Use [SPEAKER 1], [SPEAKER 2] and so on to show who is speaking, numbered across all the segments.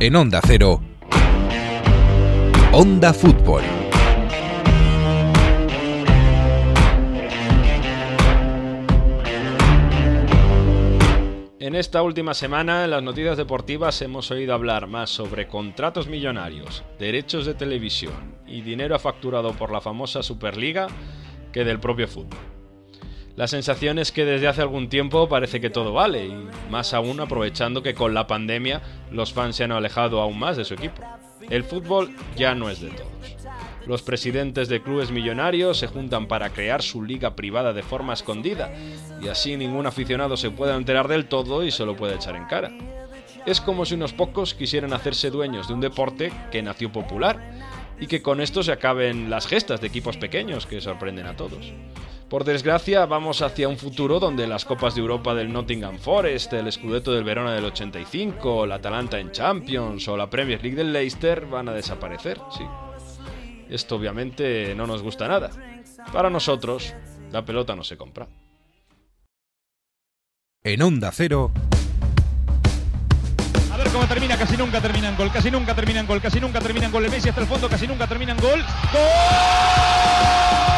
[SPEAKER 1] En Onda Cero, Onda Fútbol.
[SPEAKER 2] En esta última semana, en las noticias deportivas, hemos oído hablar más sobre contratos millonarios, derechos de televisión y dinero facturado por la famosa Superliga que del propio fútbol. La sensación es que desde hace algún tiempo parece que todo vale, y más aún aprovechando que con la pandemia los fans se han alejado aún más de su equipo. El fútbol ya no es de todos. Los presidentes de clubes millonarios se juntan para crear su liga privada de forma escondida, y así ningún aficionado se pueda enterar del todo y se lo puede echar en cara. Es como si unos pocos quisieran hacerse dueños de un deporte que nació popular, y que con esto se acaben las gestas de equipos pequeños que sorprenden a todos. Por desgracia, vamos hacia un futuro donde las Copas de Europa del Nottingham Forest, el Scudetto del Verona del 85, la Atalanta en Champions o la Premier League del Leicester van a desaparecer, sí. Esto obviamente no nos gusta nada. Para nosotros, la pelota no se compra.
[SPEAKER 1] En Onda Cero,
[SPEAKER 3] A ver cómo termina, casi nunca termina en gol, casi nunca termina en gol, casi nunca termina en gol. El Messi hasta el fondo, casi nunca termina en gol. ¡Gol!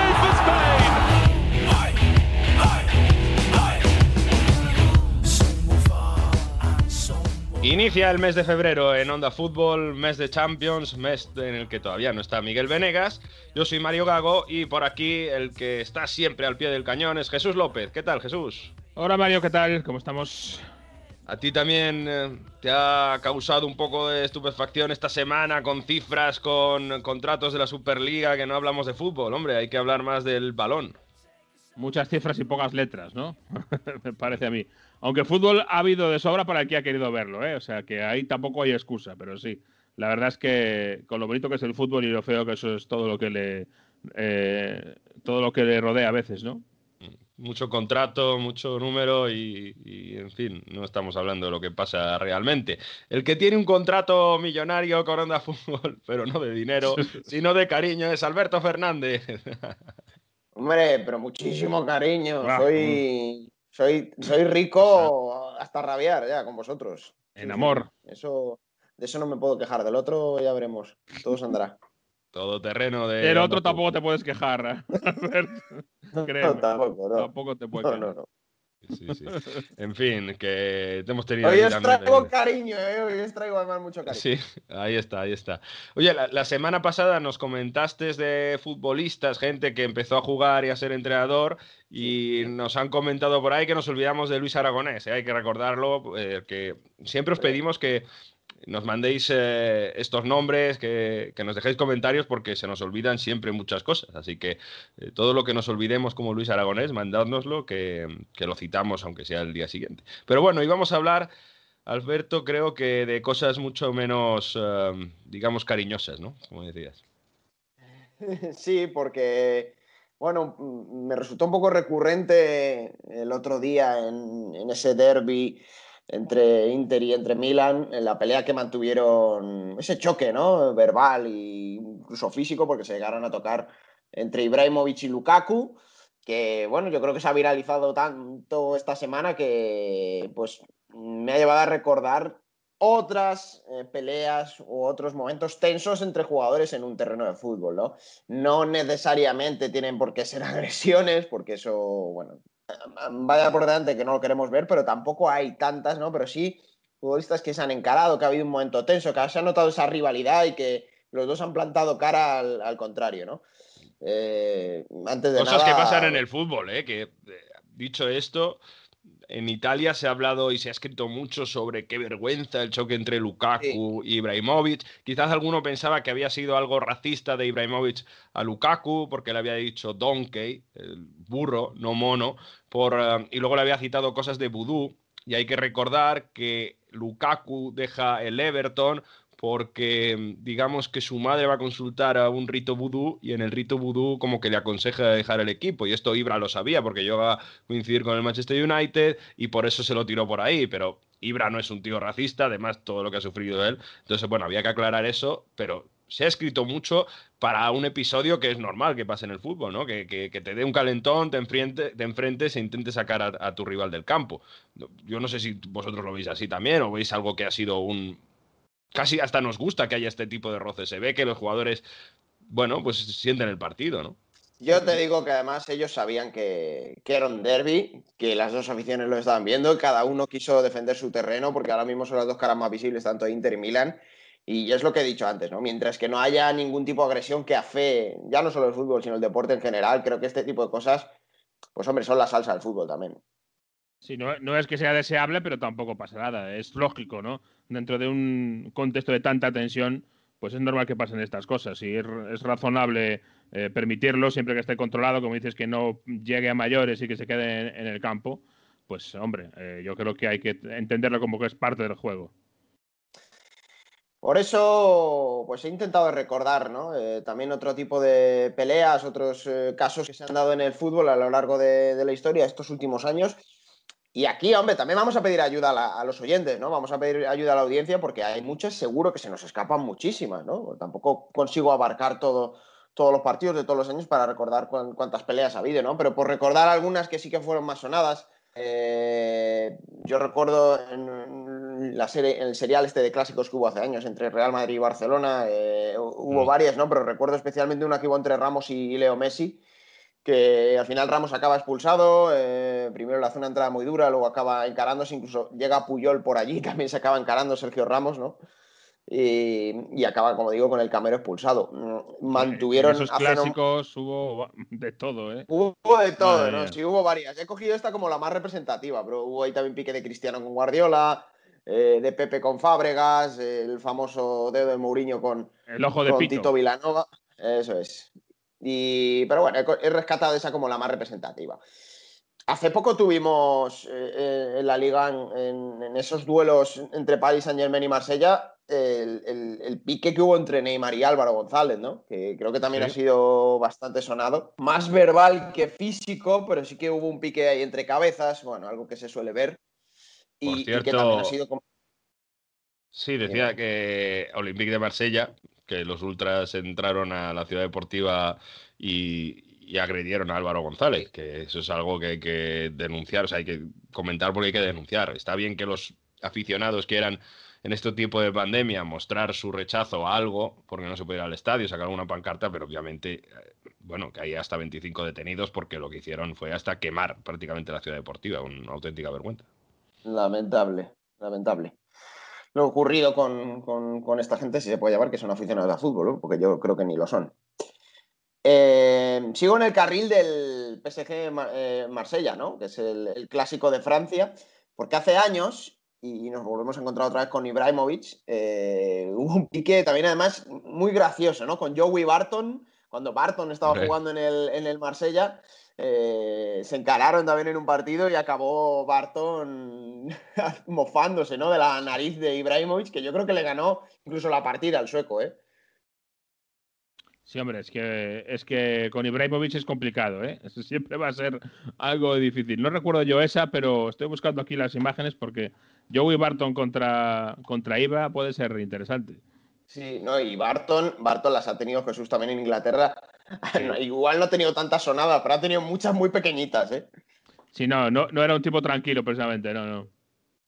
[SPEAKER 2] Inicia el mes de febrero en Onda Fútbol, mes de Champions, mes en el que todavía no está Miguel Venegas. Yo soy Mario Gago y por aquí el que está siempre al pie del cañón es Jesús López. ¿Qué tal, Jesús?
[SPEAKER 3] Hola Mario, ¿qué tal? ¿Cómo estamos?
[SPEAKER 2] ¿A ti también eh, te ha causado un poco de estupefacción esta semana con cifras, con contratos de la Superliga, que no hablamos de fútbol? Hombre, hay que hablar más del balón.
[SPEAKER 3] Muchas cifras y pocas letras, ¿no? Me parece a mí. Aunque fútbol ha habido de sobra para el que ha querido verlo, ¿eh? O sea que ahí tampoco hay excusa, pero sí. La verdad es que con lo bonito que es el fútbol y lo feo que eso es todo lo que le eh, todo lo que le rodea a veces, ¿no?
[SPEAKER 2] Mucho contrato, mucho número y, y, en fin, no estamos hablando de lo que pasa realmente. El que tiene un contrato millonario con Onda Fútbol, pero no de dinero, sino de cariño, es Alberto Fernández.
[SPEAKER 4] Hombre, pero muchísimo cariño.
[SPEAKER 3] Ah,
[SPEAKER 4] Soy, soy, soy rico hasta rabiar ya con vosotros.
[SPEAKER 3] En
[SPEAKER 4] Sí,
[SPEAKER 3] amor.
[SPEAKER 4] sí. Eso, de eso no me puedo quejar. Del otro ya veremos. Todo se andará.
[SPEAKER 2] Todo terreno de.
[SPEAKER 3] Del otro tampoco te puedes quejar. Albert.
[SPEAKER 4] No, tampoco, no.
[SPEAKER 3] Tampoco te puedes
[SPEAKER 4] No,
[SPEAKER 3] quejar.
[SPEAKER 2] Sí, sí. En fin, que te hemos tenido.
[SPEAKER 4] Hoy os traigo cariño, ¿eh? Hoy os traigo además mucho cariño.
[SPEAKER 2] Sí, ahí está, ahí está. Oye, la, la semana pasada nos comentaste de futbolistas, gente que empezó a jugar y a ser entrenador, y nos han comentado por ahí que nos olvidamos de Luis Aragonés. ¿eh? Hay que recordarlo, eh, que siempre os pedimos que nos mandéis eh, estos nombres, que, que nos dejéis comentarios, porque se nos olvidan siempre muchas cosas. Así que eh, todo lo que nos olvidemos como Luis Aragonés, mandádnoslo, que, que lo citamos, aunque sea el día siguiente. Pero bueno, íbamos a hablar. Alberto, creo que de cosas mucho menos, eh, digamos, cariñosas, ¿no? Como decías.
[SPEAKER 4] Sí, porque, bueno, mm, me resultó un poco recurrente el otro día en, en ese derby entre Inter y entre Milan, en la pelea que mantuvieron, ese choque, ¿no? Verbal e incluso físico, porque se llegaron a tocar entre Ibrahimovic y Lukaku, que, bueno, yo creo que se ha viralizado tanto esta semana que, pues, me ha llevado a recordar otras eh, peleas u otros momentos tensos entre jugadores en un terreno de fútbol, ¿no? No necesariamente tienen por qué ser agresiones, porque eso, bueno, vaya por delante que no lo queremos ver, pero tampoco hay tantas, ¿no? Pero sí futbolistas que se han encarado, que ha habido un momento tenso, que se ha notado esa rivalidad y que los dos han plantado cara al, al contrario, ¿no? Eh, antes de
[SPEAKER 2] Cosas
[SPEAKER 4] nada,
[SPEAKER 2] que pasan en el fútbol, ¿eh? Que, eh, dicho esto, en Italia se ha hablado y se ha escrito mucho sobre qué vergüenza el choque entre Lukaku y Ibrahimovic. Quizás alguno pensaba que había sido algo racista de Ibrahimovic a Lukaku porque le había dicho donkey, el burro, no mono, por, eh, y luego le había citado cosas de vudú. Y hay que recordar que Lukaku deja el Everton porque digamos que su madre va a consultar a un rito vudú y en el rito vudú como que le aconseja dejar el equipo. Y esto Ibra lo sabía porque yo a coincidir con el Manchester United y por eso se lo tiró por ahí, pero Ibra no es un tío racista, además todo lo que ha sufrido él. Entonces, bueno, había que aclarar eso, pero se ha escrito mucho para un episodio que es normal que pase en el fútbol, ¿no? Que, te dé un calentón, te, enfrente, te enfrentes e intentes sacar a, tu rival del campo. Yo no sé si vosotros lo veis así también o veis algo que ha sido un... Casi hasta nos gusta que haya este tipo de roces. Se ve que los jugadores, bueno, pues sienten el partido, ¿no?
[SPEAKER 4] Yo te digo que además ellos sabían que, que, era un derby, que las dos aficiones lo estaban viendo, cada uno quiso defender su terreno, porque ahora mismo son las dos caras más visibles, tanto Inter y Milan, y es lo que he dicho antes, ¿no? Mientras que no haya ningún tipo de agresión que afee, ya no solo el fútbol, sino el deporte en general, creo que este tipo de cosas, pues hombre, son la salsa del fútbol también.
[SPEAKER 3] Sí, no, es que sea deseable, pero tampoco pasa nada. Es lógico, ¿no? Dentro de un contexto de tanta tensión, pues es normal que pasen estas cosas. Y es, razonable eh, permitirlo siempre que esté controlado, como dices, que no llegue a mayores y que se quede en, el campo. Pues hombre, eh, yo creo que hay que entenderlo como que es parte del juego.
[SPEAKER 4] Por eso, pues he intentado recordar, ¿no? Eh, también otro tipo de peleas, otros casos que se han dado en el fútbol a lo largo de, la historia estos últimos años. Y aquí, hombre, también vamos a pedir ayuda a, los oyentes, ¿no? Vamos a pedir ayuda a la audiencia porque hay muchas, seguro que se nos escapan muchísimas, ¿no? Tampoco consigo abarcar todo, todos los partidos de todos los años para recordar cuántas peleas ha habido, ¿no? Pero por recordar algunas que sí que fueron más sonadas, eh, yo recuerdo en, la serie, en el serial este de clásicos que hubo hace años entre Real Madrid y Barcelona, eh, hubo mm. varias, ¿no? Pero recuerdo especialmente una que hubo entre Ramos y Leo Messi, que al final Ramos acaba expulsado, eh, primero la zona entrada muy dura, luego acaba encarándose, incluso llega Puyol por allí, también se acaba encarando Sergio Ramos, ¿no? y, acaba, como digo, con el Camero expulsado. Mm, mantuvieron.
[SPEAKER 3] En esos clásicos hubo de todo, ¿eh?
[SPEAKER 4] Hubo de todo, ¿no? Sí, hubo varias. He cogido esta como la más representativa, pero hubo ahí también pique de Cristiano con Guardiola, eh, de Pepe con Fábregas, el famoso dedo de Mourinho con,
[SPEAKER 3] el ojo de
[SPEAKER 4] Tito Vilanova. Eso es. Y, pero bueno, he rescatado esa como la más representativa. Hace poco tuvimos eh, eh, en la liga, en, en, esos duelos entre Paris Saint Germain y Marsella, el, pique que hubo entre Neymar y Álvaro González, ¿no? Que creo que también ha sido bastante sonado. Más verbal que físico, pero sí que hubo un pique ahí entre cabezas, bueno, algo que se suele ver.
[SPEAKER 2] Y, que también ha sido como... Sí, decía que Olympique de Marsella, que los ultras entraron a la ciudad deportiva y, agredieron a Álvaro González, que eso es algo que hay que denunciar, o sea, hay que comentar porque hay que denunciar. Está bien que los aficionados quieran en este tipo de pandemia mostrar su rechazo a algo, porque no se puede ir al estadio, sacar una pancarta, pero obviamente, eh, bueno, que hay hasta 25 detenidos porque lo que hicieron fue hasta quemar prácticamente la ciudad deportiva, una auténtica vergüenza.
[SPEAKER 4] Lamentable, lamentable. Lo ocurrido con, esta gente, si se puede llamar que son aficionados al fútbol, porque yo creo que ni lo son. Eh, sigo en el carril del PSG eh, Marsella, ¿no? Que es el, clásico de Francia, porque hace años y nos volvemos a encontrar otra vez con Ibrahimovic. Eh, hubo un pique también, además, muy gracioso, ¿no? Con Joey Barton, cuando Barton estaba jugando en el, en el Marsella, eh, se encararon también en un partido y acabó Barton mofándose, ¿no? De la nariz de Ibrahimovic, que yo creo que le ganó incluso la partida al sueco, ¿eh?
[SPEAKER 3] Sí, hombre, es que, es que con Ibrahimovic es complicado, ¿eh? Siempre va a ser algo difícil. No recuerdo yo esa, pero estoy buscando aquí las imágenes porque Joey Barton contra, contra Iba puede ser interesante.
[SPEAKER 4] Sí, no, y Barton, Barton las ha tenido Jesús también en Inglaterra. Igual no ha tenido tantas sonadas, pero ha tenido muchas muy pequeñitas, ¿eh?
[SPEAKER 3] Sí, no, no, no era un tipo tranquilo precisamente, no, no.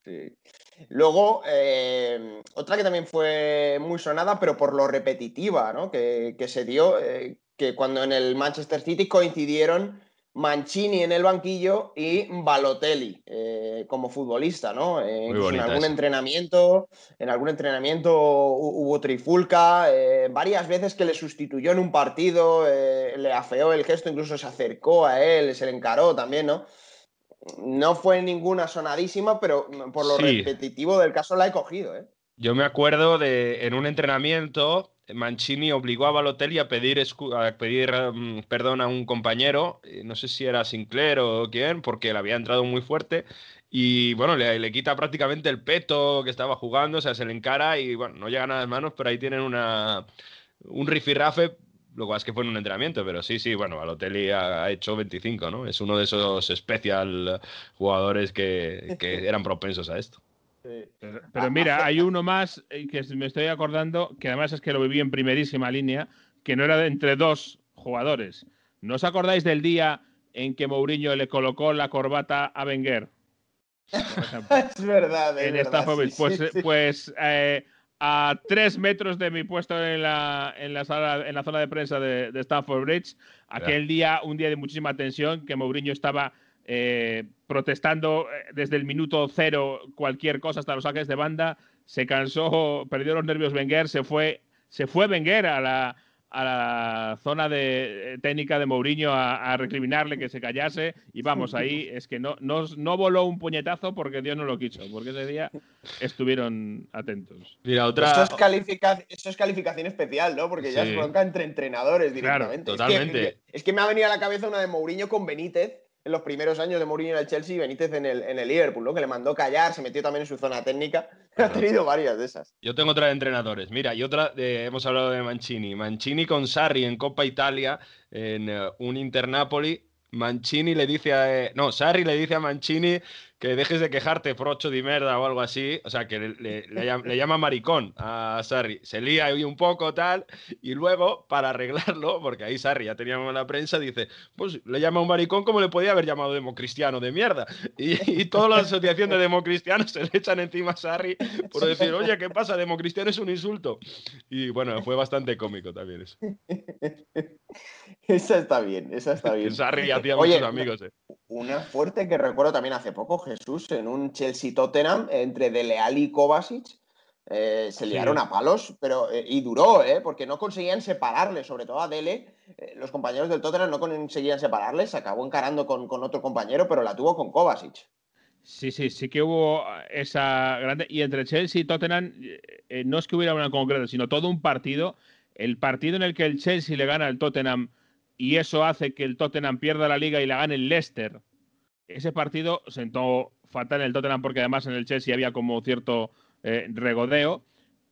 [SPEAKER 4] Sí. Luego, eh, otra que también fue muy sonada, pero por lo repetitiva ¿no? que, se dio, eh, que cuando en el Manchester City coincidieron Mancini en el banquillo y Balotelli eh, como futbolista, ¿no? en algún entrenamiento, en algún entrenamiento hubo trifulca, varias veces que le sustituyó en un partido, le afeó el gesto, incluso se acercó a él, se le encaró también, ¿no? No fue ninguna sonadísima, pero por lo repetitivo del caso la he cogido. ¿eh?
[SPEAKER 2] Yo me acuerdo de en un entrenamiento, Mancini obligó a Balotelli a pedir, a pedir mm, perdón a un compañero, no sé si era Sinclair o quién, porque le había entrado muy fuerte Y bueno, le, le, quita prácticamente el peto que estaba jugando, o sea, se le encara y bueno, no llega nada de manos, pero ahí tienen una, un rifirrafe lo cual es que fue en un entrenamiento, pero sí, sí, bueno, Balotelli ha, ha hecho 25, ¿no? Es uno de esos especial jugadores que, que eran propensos a esto.
[SPEAKER 3] Pero, pero, mira, hay uno más eh, que me estoy acordando, que además es que lo viví en primerísima línea, que no era de entre dos jugadores. ¿No os acordáis del día en que Mourinho le colocó la corbata a Wenger?
[SPEAKER 4] es verdad. Es
[SPEAKER 3] en
[SPEAKER 4] verdad,
[SPEAKER 3] pues,
[SPEAKER 4] sí,
[SPEAKER 3] pues,
[SPEAKER 4] sí, sí.
[SPEAKER 3] pues eh, a tres metros de mi puesto en la, en la, sala, en la zona de prensa de, de Stamford Bridge, aquel día, un día de muchísima tensión, que Mourinho estaba eh, protestando desde el minuto cero cualquier cosa hasta los saques de banda, se cansó, perdió los nervios Wenger, se fue, se fue Wenger a la, a la zona de técnica de Mourinho a, a, recriminarle que se callase y vamos, ahí es que no, no, no, voló un puñetazo porque Dios no lo quiso, porque ese día estuvieron atentos.
[SPEAKER 2] Mira, otra...
[SPEAKER 4] Esto es, califica... Es calificación especial, ¿no? Porque ya sí. es bronca entre entrenadores directamente.
[SPEAKER 2] Claro, totalmente.
[SPEAKER 4] Es que, es que me ha venido a la cabeza una de Mourinho con Benítez en los primeros años de Mourinho en el Chelsea y Benítez en el, en el Liverpool, ¿no? Que le mandó callar, se metió también en su zona técnica. Ha tenido varias de esas.
[SPEAKER 2] Yo tengo otra de entrenadores. Mira, y otra, de, hemos hablado de Mancini. Mancini con Sarri en Coppa Italia, en uh, un Inter-Napoli. Mancini le dice a... Eh, no, Sarri le dice a Mancini que dejes de quejarte, frocho de merda o algo así. O sea, que le, le, le, llama, le, llama, maricón a Sarri. Se lía ahí un poco, tal. Y luego, para arreglarlo, porque ahí Sarri ya teníamos la prensa, dice: Pues le llama un maricón como le podía haber llamado democristiano de mierda. Y, y toda la asociación de democristianos se le echan encima a Sarri por decir: Oye, ¿qué pasa? Democristiano es un insulto. Y bueno, fue bastante cómico también eso.
[SPEAKER 4] esa está bien, esa está bien.
[SPEAKER 2] Sarri hacía Oye, muchos amigos, eh.
[SPEAKER 4] Una fuerte que recuerdo también hace poco, Jesús, en un Chelsea-Tottenham entre Dele Alli y Kovacic. Eh, se liaron sí. a palos, pero eh, y duró, ¿eh? porque no conseguían separarle, sobre todo a Dele. Los compañeros del Tottenham no conseguían separarle, se acabó encarando con, con, otro compañero, pero la tuvo con Kovacic.
[SPEAKER 3] Sí, sí, sí que hubo esa grande. Y entre Chelsea y Tottenham, no es que hubiera una concreta, sino todo un partido. El partido en el que el Chelsea le gana al Tottenham y eso hace que el Tottenham pierda la liga y la gane el Leicester. Ese partido sentó fatal en el Tottenham porque además en el Chelsea había como cierto eh, regodeo.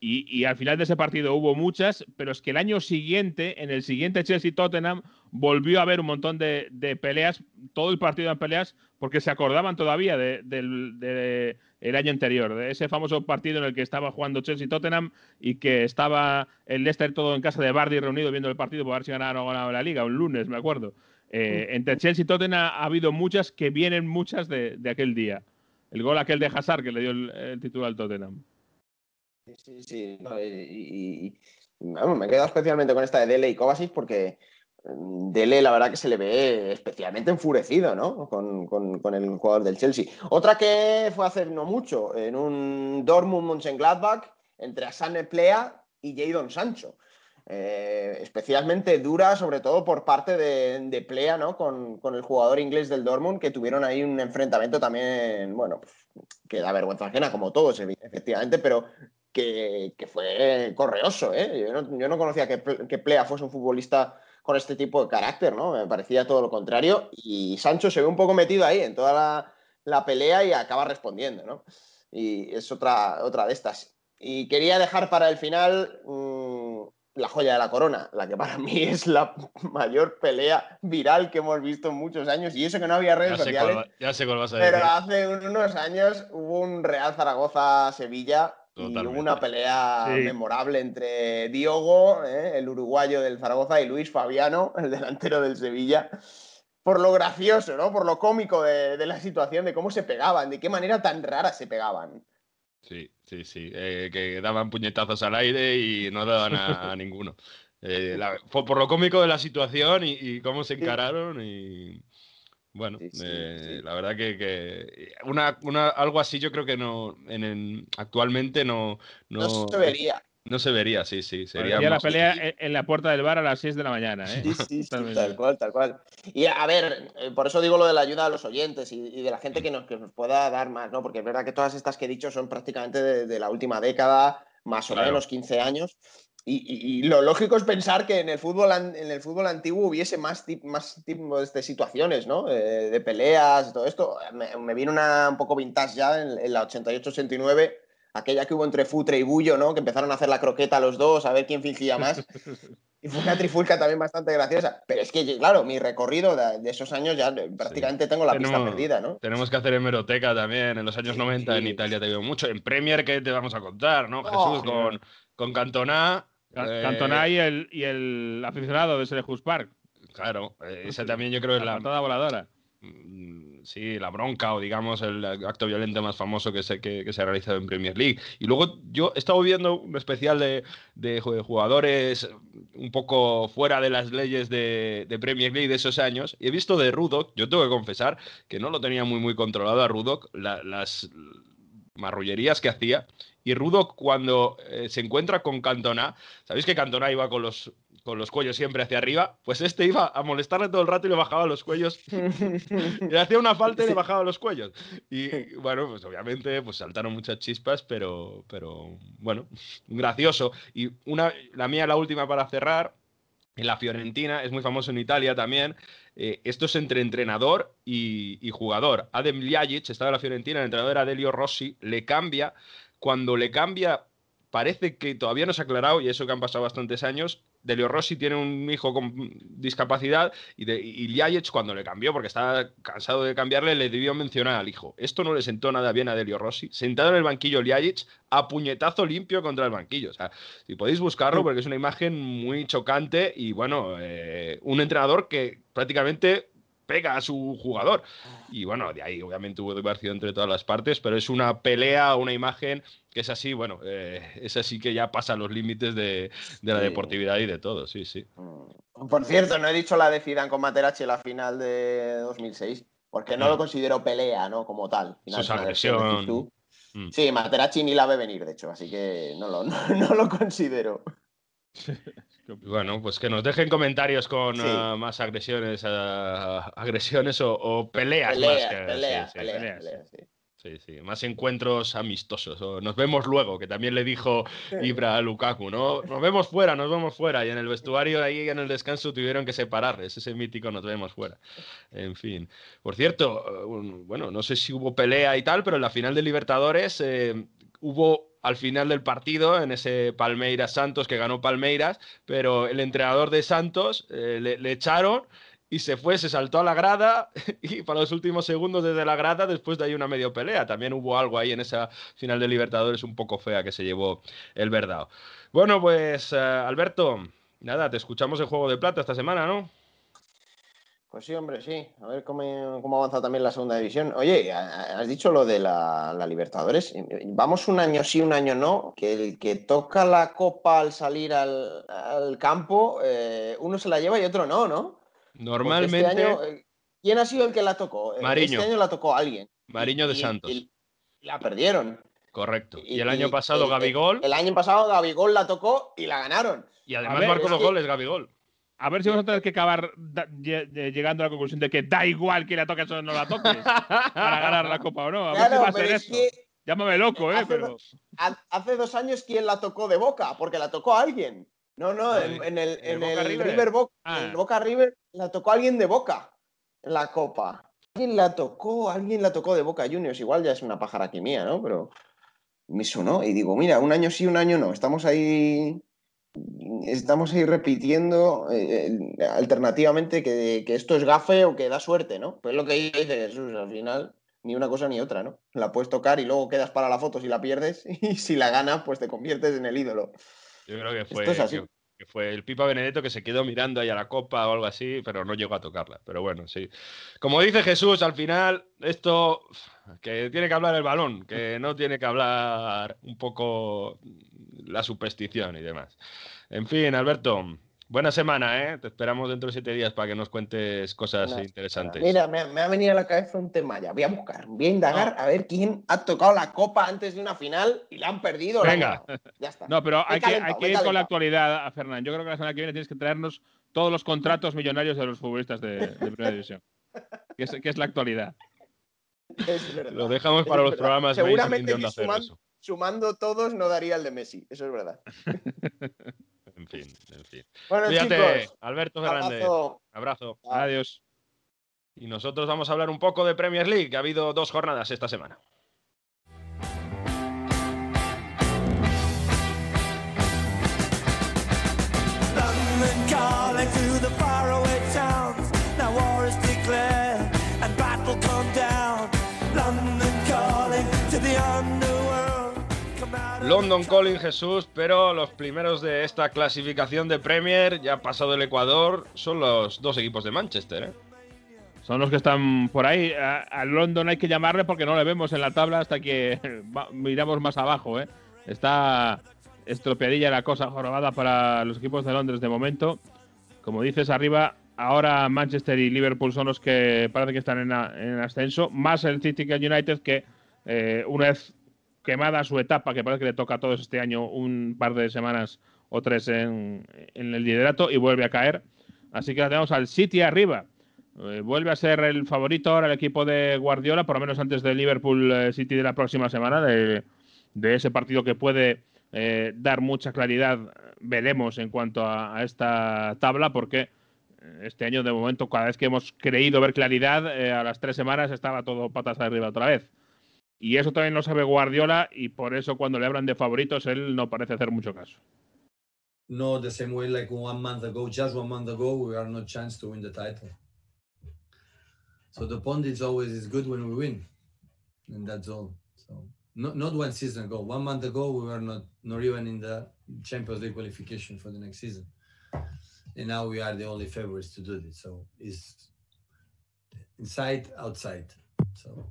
[SPEAKER 3] Y, al final de ese partido hubo muchas, pero es que el año siguiente, en el siguiente Chelsea-Tottenham, volvió a haber un montón de, peleas, todo el partido en peleas, porque se acordaban todavía del de, de, de, año anterior, de ese famoso partido en el que estaba jugando Chelsea-Tottenham y que estaba el Leicester todo en casa de Bardi reunido viendo el partido para ver si ganaba o no ganaba la liga, un lunes, me acuerdo. Eh, entre Chelsea y Tottenham ha habido muchas que vienen muchas de, aquel día. El gol aquel de Hazard que le dio el, el título al Tottenham.
[SPEAKER 4] Sí, sí, no, y, y, y bueno, me he quedado especialmente con esta de Dele y Kovacic porque mm, Dele la verdad que se le ve especialmente enfurecido, ¿no? Con, con, con, el jugador del Chelsea. Otra que fue hace no mucho, en un Dortmund Mönchengladbach, entre Asane Plea y Jadon Sancho. Eh, especialmente dura, sobre todo por parte de, de Plea, ¿no? Con, con, el jugador inglés del Dortmund, que tuvieron ahí un enfrentamiento también, bueno, pues, que da vergüenza ajena, como todos, efectivamente, pero que, que fue correoso. ¿eh? Yo, no, yo, no, conocía que, que, Plea fuese un futbolista con este tipo de carácter, ¿no? Me parecía todo lo contrario. Y Sancho se ve un poco metido ahí en toda la, la pelea y acaba respondiendo, ¿no? Y es otra, otra de estas. Y quería dejar para el final mmm, la joya de la corona, la que para mí es la mayor pelea viral que hemos visto en muchos años. Y eso que no había redes
[SPEAKER 2] ya
[SPEAKER 4] sociales.
[SPEAKER 2] Cuál, ya sé cuál vas a decir.
[SPEAKER 4] Pero hace unos años hubo un Real Zaragoza-Sevilla y hubo una pelea sí. memorable entre Diogo, ¿eh? el uruguayo del Zaragoza, y Luis Fabiano, el delantero del Sevilla, por lo gracioso, ¿no? Por lo cómico de, de la situación, de cómo se pegaban, de qué manera tan rara se pegaban.
[SPEAKER 2] Sí, sí, sí. Eh, que daban puñetazos al aire y no daban a, a ninguno. Eh, la, por, por, lo cómico de la situación y, y cómo se encararon y bueno, sí, sí, eh, sí. la verdad que, que una, una, algo así yo creo que no en, en, actualmente no, no,
[SPEAKER 4] no se vería.
[SPEAKER 2] No se vería, sí, sí. Sería
[SPEAKER 3] la pelea en, en la puerta del bar a las 6 de la mañana, ¿eh?
[SPEAKER 4] Sí, sí, sí tal cual, tal cual. Y a ver, eh, por eso digo lo de la ayuda a los oyentes y, y de la gente que nos, que nos, pueda dar más, ¿no? Porque es verdad que todas estas que he dicho son prácticamente de, de la última década, más o claro. menos 15 años. y, lo lógico es pensar que en el fútbol, en el fútbol antiguo hubiese más, más tipos de situaciones, ¿no? Eh, de peleas, todo esto. Me, viene una un poco vintage ya en, la 88-89, aquella que hubo entre Futre y Bullo, ¿no? Que empezaron a hacer la croqueta los dos, a ver quién fingía más. Y fue una trifulca también bastante graciosa. Pero es que, claro, mi recorrido de, esos años ya prácticamente tengo la pista perdida, ¿no?
[SPEAKER 2] Tenemos que hacer hemeroteca también. En los años 90 en Italia te veo mucho. En Premier, ¿qué te vamos a contar, no? Oh, Jesús, con, con Cantona
[SPEAKER 3] eh, Cantona y el, y el aficionado de Serejus Park.
[SPEAKER 2] Claro, ese también yo creo es
[SPEAKER 3] la. La voladora.
[SPEAKER 2] Sí, la bronca o digamos el acto violento más famoso que se, que, se ha realizado en Premier League. Y luego yo he estado viendo un especial de, de jugadores un poco fuera de las leyes de, de, Premier League de esos años y he visto de Rudok, yo tengo que confesar que no lo tenía muy muy controlado a Rudok, las marrullerías que hacía y Rudo cuando eh, se encuentra con Cantona, ¿sabéis que Cantona iba con los, con los cuellos siempre hacia arriba? Pues este iba a molestarle todo el rato y le bajaba los cuellos. le hacía una falta y le bajaba los cuellos. Y bueno, pues obviamente pues saltaron muchas chispas, pero, pero bueno, gracioso. Y una, la mía, la última para cerrar, en la Fiorentina, es muy famoso en Italia también. Eh, esto es entre entrenador y, y jugador. Adem Ljajic estaba en la Fiorentina, el entrenador era Delio Rossi, le cambia cuando le cambia, parece que todavía no se ha aclarado, y eso que han pasado bastantes años, Delio Rossi tiene un hijo con discapacidad y, de, cuando le cambió, porque estaba cansado de cambiarle, le debió mencionar al hijo. Esto no le sentó nada bien a Delio Rossi. Sentado en el banquillo Ljajic, a puñetazo limpio contra el banquillo. O sea, si podéis buscarlo, porque es una imagen muy chocante y bueno, eh, un entrenador que prácticamente pega a su jugador. Y bueno, de ahí obviamente hubo diversión entre todas las partes, pero es una pelea, una imagen que es así, bueno, eh, es así que ya pasa los límites de, la deportividad y de todo, sí, sí.
[SPEAKER 4] Mm. Por cierto, no he dicho la de Zidane con Materazzi en la final de 2006, porque no, lo considero pelea, ¿no? Como tal.
[SPEAKER 2] Final, Eso es agresión.
[SPEAKER 4] Mm. Sí, Materazzi ni la ve venir, de hecho, así que no lo, no lo considero.
[SPEAKER 2] Bueno, pues que nos dejen comentarios con ah, más agresiones, ah, agresiones o, peleas más que
[SPEAKER 4] peleas, peleas,
[SPEAKER 2] sí, sí. más encuentros amistosos. nos vemos luego, que también le dijo Ibra a Lukaku, ¿no? Nos vemos fuera, nos vemos fuera. Y en el vestuario ahí en el descanso tuvieron que separarles, ese mítico nos vemos fuera. En fin. Por cierto, uh, bueno, no sé si hubo pelea y tal, pero en la final de Libertadores eh, hubo al final del partido, en ese Palmeiras Santos que ganó Palmeiras, pero el entrenador de Santos eh, le, echaron y se fue, se saltó a la grada y para los últimos segundos desde la grada, después de ahí una medio pelea. También hubo algo ahí en esa final de Libertadores un poco fea que se llevó el Verdao. Bueno, pues eh, Alberto, nada, te escuchamos el Juego de Plata esta semana, ¿no?
[SPEAKER 4] Pues sí, hombre, sí. A ver cómo, cómo avanza también la segunda división. Oye, has dicho lo de la, Libertadores. Vamos un año sí, un año no. Que el que toca la copa al salir al, campo, eh, uno se la lleva y otro no, ¿no?
[SPEAKER 2] Este Normalmente.
[SPEAKER 4] Eh, ¿Quién ha sido el que la tocó?
[SPEAKER 2] Eh, Mariño.
[SPEAKER 4] Este año la tocó alguien.
[SPEAKER 2] Mariño de Santos.
[SPEAKER 4] Y, la perdieron.
[SPEAKER 2] Correcto. Y, el año pasado Gabigol.
[SPEAKER 4] El, año pasado Gabigol la tocó y la ganaron.
[SPEAKER 2] Y además marcó dos goles Gabigol.
[SPEAKER 3] A ver si vamos a tener que acabar llegando a la conclusión de que da igual que la toques o no la toques para ganar la copa o no. A ver si va a ser eso. Llámame loco, ¿eh?
[SPEAKER 4] Hace,
[SPEAKER 3] pero...
[SPEAKER 4] dos, hace dos años, ¿quién la tocó de boca? Porque la tocó alguien. No, no, en, el, en el, River, Boca, ah. Boca River la tocó alguien de boca en la copa. Alguien la tocó, alguien la tocó de Boca Juniors. Igual ya es una pájara aquí mía, ¿no? Pero me sonó y digo, mira, un año sí, un año no. Estamos ahí estamos ahí repitiendo eh, alternativamente que, esto es gafe o que da suerte, ¿no? Pues lo que dice Jesús, al final ni una cosa ni otra, ¿no? La puedes tocar y luego quedas para la foto si la pierdes y si la ganas, pues te conviertes en el ídolo.
[SPEAKER 2] Yo creo que fue, Que, fue el Pipa Benedetto que se quedó mirando ahí a la copa o algo así, pero no llegó a tocarla. Pero bueno, sí. Como dice Jesús, al final esto que tiene que hablar el balón, que no tiene que hablar un poco la superstición y demás. En fin, Alberto, buena semana, ¿eh? Te esperamos dentro de siete días para que nos cuentes cosas interesantes.
[SPEAKER 4] Mira, me, ha venido a la cabeza un tema ya. Voy a buscar, voy a indagar a ver quién ha tocado la copa antes de una final y la han perdido.
[SPEAKER 2] Venga.
[SPEAKER 4] Ya está.
[SPEAKER 3] No, pero hay, que, hay que ir con la actualidad, Fernán. Yo creo que la semana que viene tienes que traernos todos los contratos millonarios de los futbolistas de, Primera División. que, es, la actualidad.
[SPEAKER 2] Lo dejamos para los programas.
[SPEAKER 4] Seguramente sumando todos no daría el de Messi, eso es verdad.
[SPEAKER 2] fin, en fin.
[SPEAKER 4] Bueno, chicos,
[SPEAKER 2] Alberto Fernández.
[SPEAKER 4] abrazo.
[SPEAKER 2] Abrazo.
[SPEAKER 3] Adiós.
[SPEAKER 2] Y nosotros vamos a hablar un poco de Premier League, que ha habido dos jornadas esta semana.
[SPEAKER 5] London Calling
[SPEAKER 2] Jesús, pero los primeros de esta clasificación de Premier, ya pasado el Ecuador, son los dos equipos de Manchester. ¿eh?
[SPEAKER 3] Son los que están por ahí. A, London hay que llamarle porque no le vemos en la tabla hasta que miramos más abajo. ¿eh? Está estropeadilla la cosa jorobada para los equipos de Londres de momento. Como dices arriba, ahora Manchester y Liverpool son los que parece que están en, ascenso. Más el City United que eh, una vez quemada su etapa, que parece que le toca a todos este año un par de semanas o tres en, en el liderato y vuelve a caer. Así que tenemos al City arriba. Eh, vuelve a ser el favorito ahora el equipo de Guardiola, por lo menos antes del Liverpool eh, City de la próxima semana, de, de ese partido que puede eh, dar mucha claridad, veremos en cuanto a, esta tabla, porque este año de momento, cada vez que hemos creído ver claridad, a las tres semanas estaba todo patas arriba otra vez. Y eso también lo sabe Guardiola y por eso cuando le hablan de favoritos él no parece hacer mucho caso.
[SPEAKER 6] No, the same way like one month ago, just one month ago, we are no chance to win the title. So the pundits always is good when we win, and that's all. So not not one season ago, one month ago, we were not not even in the Champions League qualification for the next season, and now we are the only favorites to do this. So it's inside, outside. So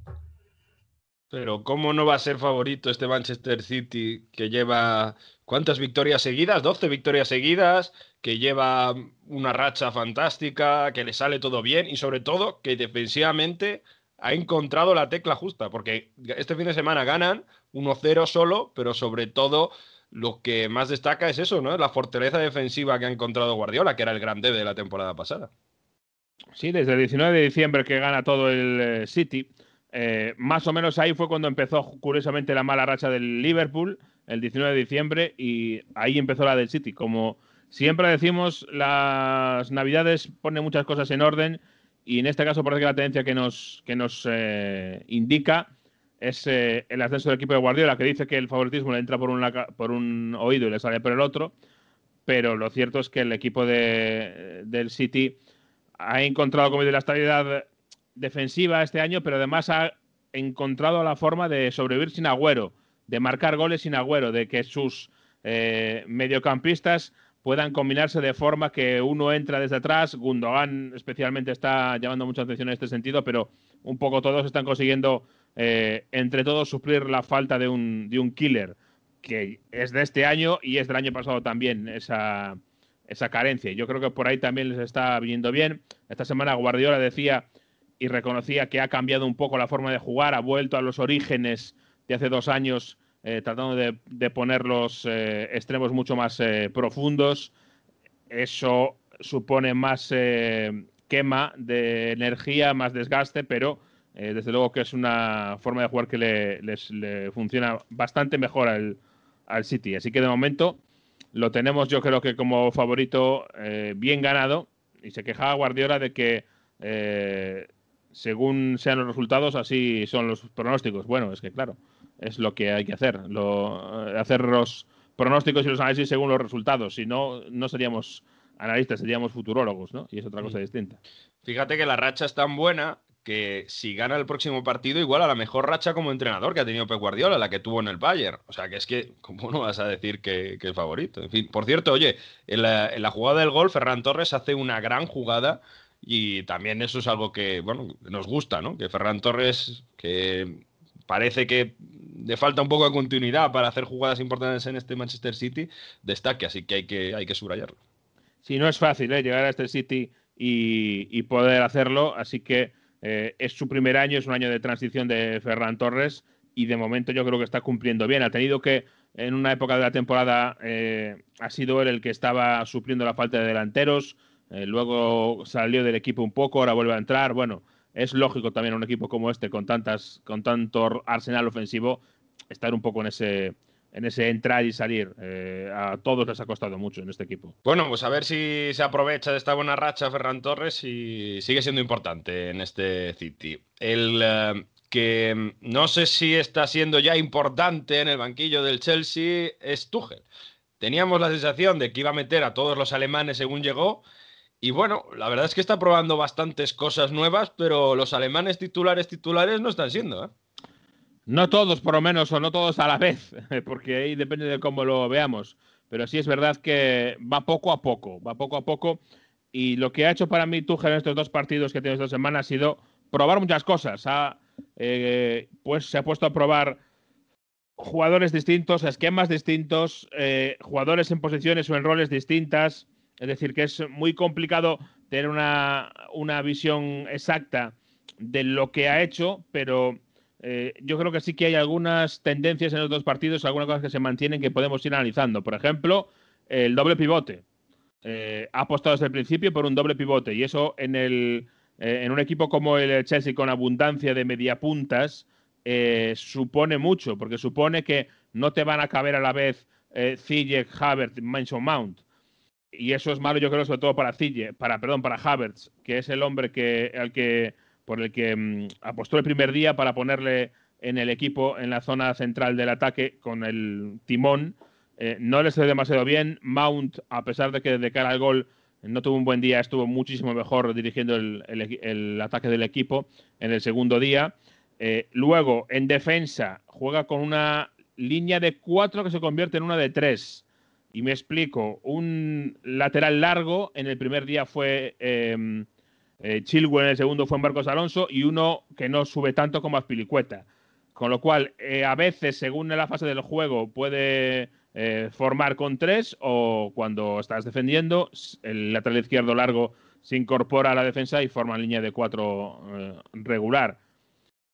[SPEAKER 2] Pero ¿cómo no va a ser favorito este Manchester City que lleva cuántas victorias seguidas? 12 victorias seguidas, que lleva una racha fantástica, que le sale todo bien y sobre todo que defensivamente ha encontrado la tecla justa, porque este fin de semana ganan 1-0 solo, pero sobre todo lo que más destaca es eso, ¿no? La fortaleza defensiva que ha encontrado Guardiola, que era el grande de la temporada pasada.
[SPEAKER 3] Sí, desde el 19 de diciembre que gana todo el eh, City. Eh, más o menos ahí fue cuando empezó curiosamente la mala racha del Liverpool, el 19 de diciembre, y ahí empezó la del City. Como siempre decimos, las navidades ponen muchas cosas en orden y en este caso parece que la tendencia que nos, que nos eh, indica es eh, el ascenso del equipo de Guardiola, que dice que el favoritismo le entra por un, por un oído y le sale por el otro, pero lo cierto es que el equipo de, del City ha encontrado, como dice, la estabilidad defensiva este año, pero además ha encontrado la forma de sobrevivir sin agüero, de marcar goles sin agüero, de que sus eh, mediocampistas puedan combinarse de forma que uno entra desde atrás. Gundogan especialmente está llamando mucha atención en este sentido, pero un poco todos están consiguiendo eh, entre todos suplir la falta de un, de un killer, que es de este año y es del año pasado también esa, esa carencia. Yo creo que por ahí también les está viniendo bien. Esta semana Guardiola decía y reconocía que ha cambiado un poco la forma de jugar, ha vuelto a los orígenes de hace dos años, eh, tratando de, de poner los eh, extremos mucho más eh, profundos. Eso supone más quema de energía, más desgaste, pero desde luego que es una forma de jugar que le, funciona bastante mejor al, al City. Así que de momento lo tenemos yo creo que como favorito bien ganado. Y se quejaba Guardiola de que según sean los resultados, así son los pronósticos. Bueno, es que claro, es lo que hay que hacer. Lo, eh, hacer los pronósticos y los análisis según los resultados. Si no, no seríamos analistas, seríamos futurólogos, ¿no? Y es otra cosa distinta.
[SPEAKER 2] Fíjate que la racha es tan buena que si gana el próximo partido, igual a la mejor racha como entrenador que ha tenido Pep Guardiola, la que tuvo en el Bayern. O sea, que es que, ¿cómo no vas a decir que, que es favorito? En fin, por cierto, oye, en la, en la jugada del gol, Ferran Torres hace una gran jugada y también eso es algo que, bueno, nos gusta, ¿no? Que Ferran Torres, que parece que le falta un poco de continuidad para hacer jugadas importantes en este Manchester City, destaque, así que hay que, hay que subrayarlo.
[SPEAKER 3] Sí, no es fácil ¿eh? llegar a este City y, y poder hacerlo, así que eh, es su primer año, es un año de transición de Ferran Torres y de momento yo creo que está cumpliendo bien. Ha tenido que, en una época de la temporada, eh, ha sido él el que estaba supliendo la falta de delanteros, eh, luego salió del equipo un poco, ahora vuelve a entrar. Bueno, es lógico también un equipo como este, con, tantas, con tanto arsenal ofensivo, estar un poco en ese en ese entrar y salir. Eh, a todos les ha costado mucho en este equipo.
[SPEAKER 2] Bueno, pues a ver si se aprovecha de esta buena racha Ferran Torres y sigue siendo importante en este City. El eh, que no sé si está siendo ya importante en el banquillo del Chelsea es Tuchel. Teníamos la sensación de que iba a meter a todos los alemanes según llegó. Y bueno, la verdad es que está probando bastantes cosas nuevas, pero los alemanes titulares titulares no están siendo. ¿eh?
[SPEAKER 3] No todos, por lo menos, o no todos a la vez, porque ahí depende de cómo lo veamos. Pero sí es verdad que va poco a poco, va poco a poco. Y lo que ha hecho para mí Tuchel en estos dos partidos que tiene esta semana ha sido probar muchas cosas. Ha, eh, pues se ha puesto a probar jugadores distintos, esquemas distintos, eh, jugadores en posiciones o en roles distintas. Es decir, que es muy complicado tener una, una visión exacta de lo que ha hecho, pero eh, yo creo que sí que hay algunas tendencias en los dos partidos, algunas cosas que se mantienen que podemos ir analizando. Por ejemplo, el doble pivote. Eh, ha apostado desde el principio por un doble pivote y eso en, el, eh, en un equipo como el Chelsea con abundancia de mediapuntas supone mucho, porque supone que no te van a caber a la vez eh, Havertz, Mason Mount. Y eso es malo, yo creo, sobre todo para Ziyech, para, perdón, para Havertz, que es el hombre que, al que por el que mm, apostó el primer día para ponerle en el equipo en la zona central del ataque con el timón. Eh, no le salió demasiado bien. Mount, a pesar de que de cara al gol no tuvo un buen día, estuvo muchísimo mejor dirigiendo el, ataque del equipo en el segundo día. Eh, luego, en defensa, juega con una línea de cuatro que se convierte en una de tres. Y me explico, un lateral largo, en el primer día fue em, eh, Chilwell en el segundo fue Marcos Alonso y uno que no sube tanto como Azpilicueta. Con lo cual, eh, a veces, según la fase del juego, puede eh, formar con tres o cuando estás defendiendo, el lateral izquierdo largo se incorpora a la defensa y forma línea de cuatro regular.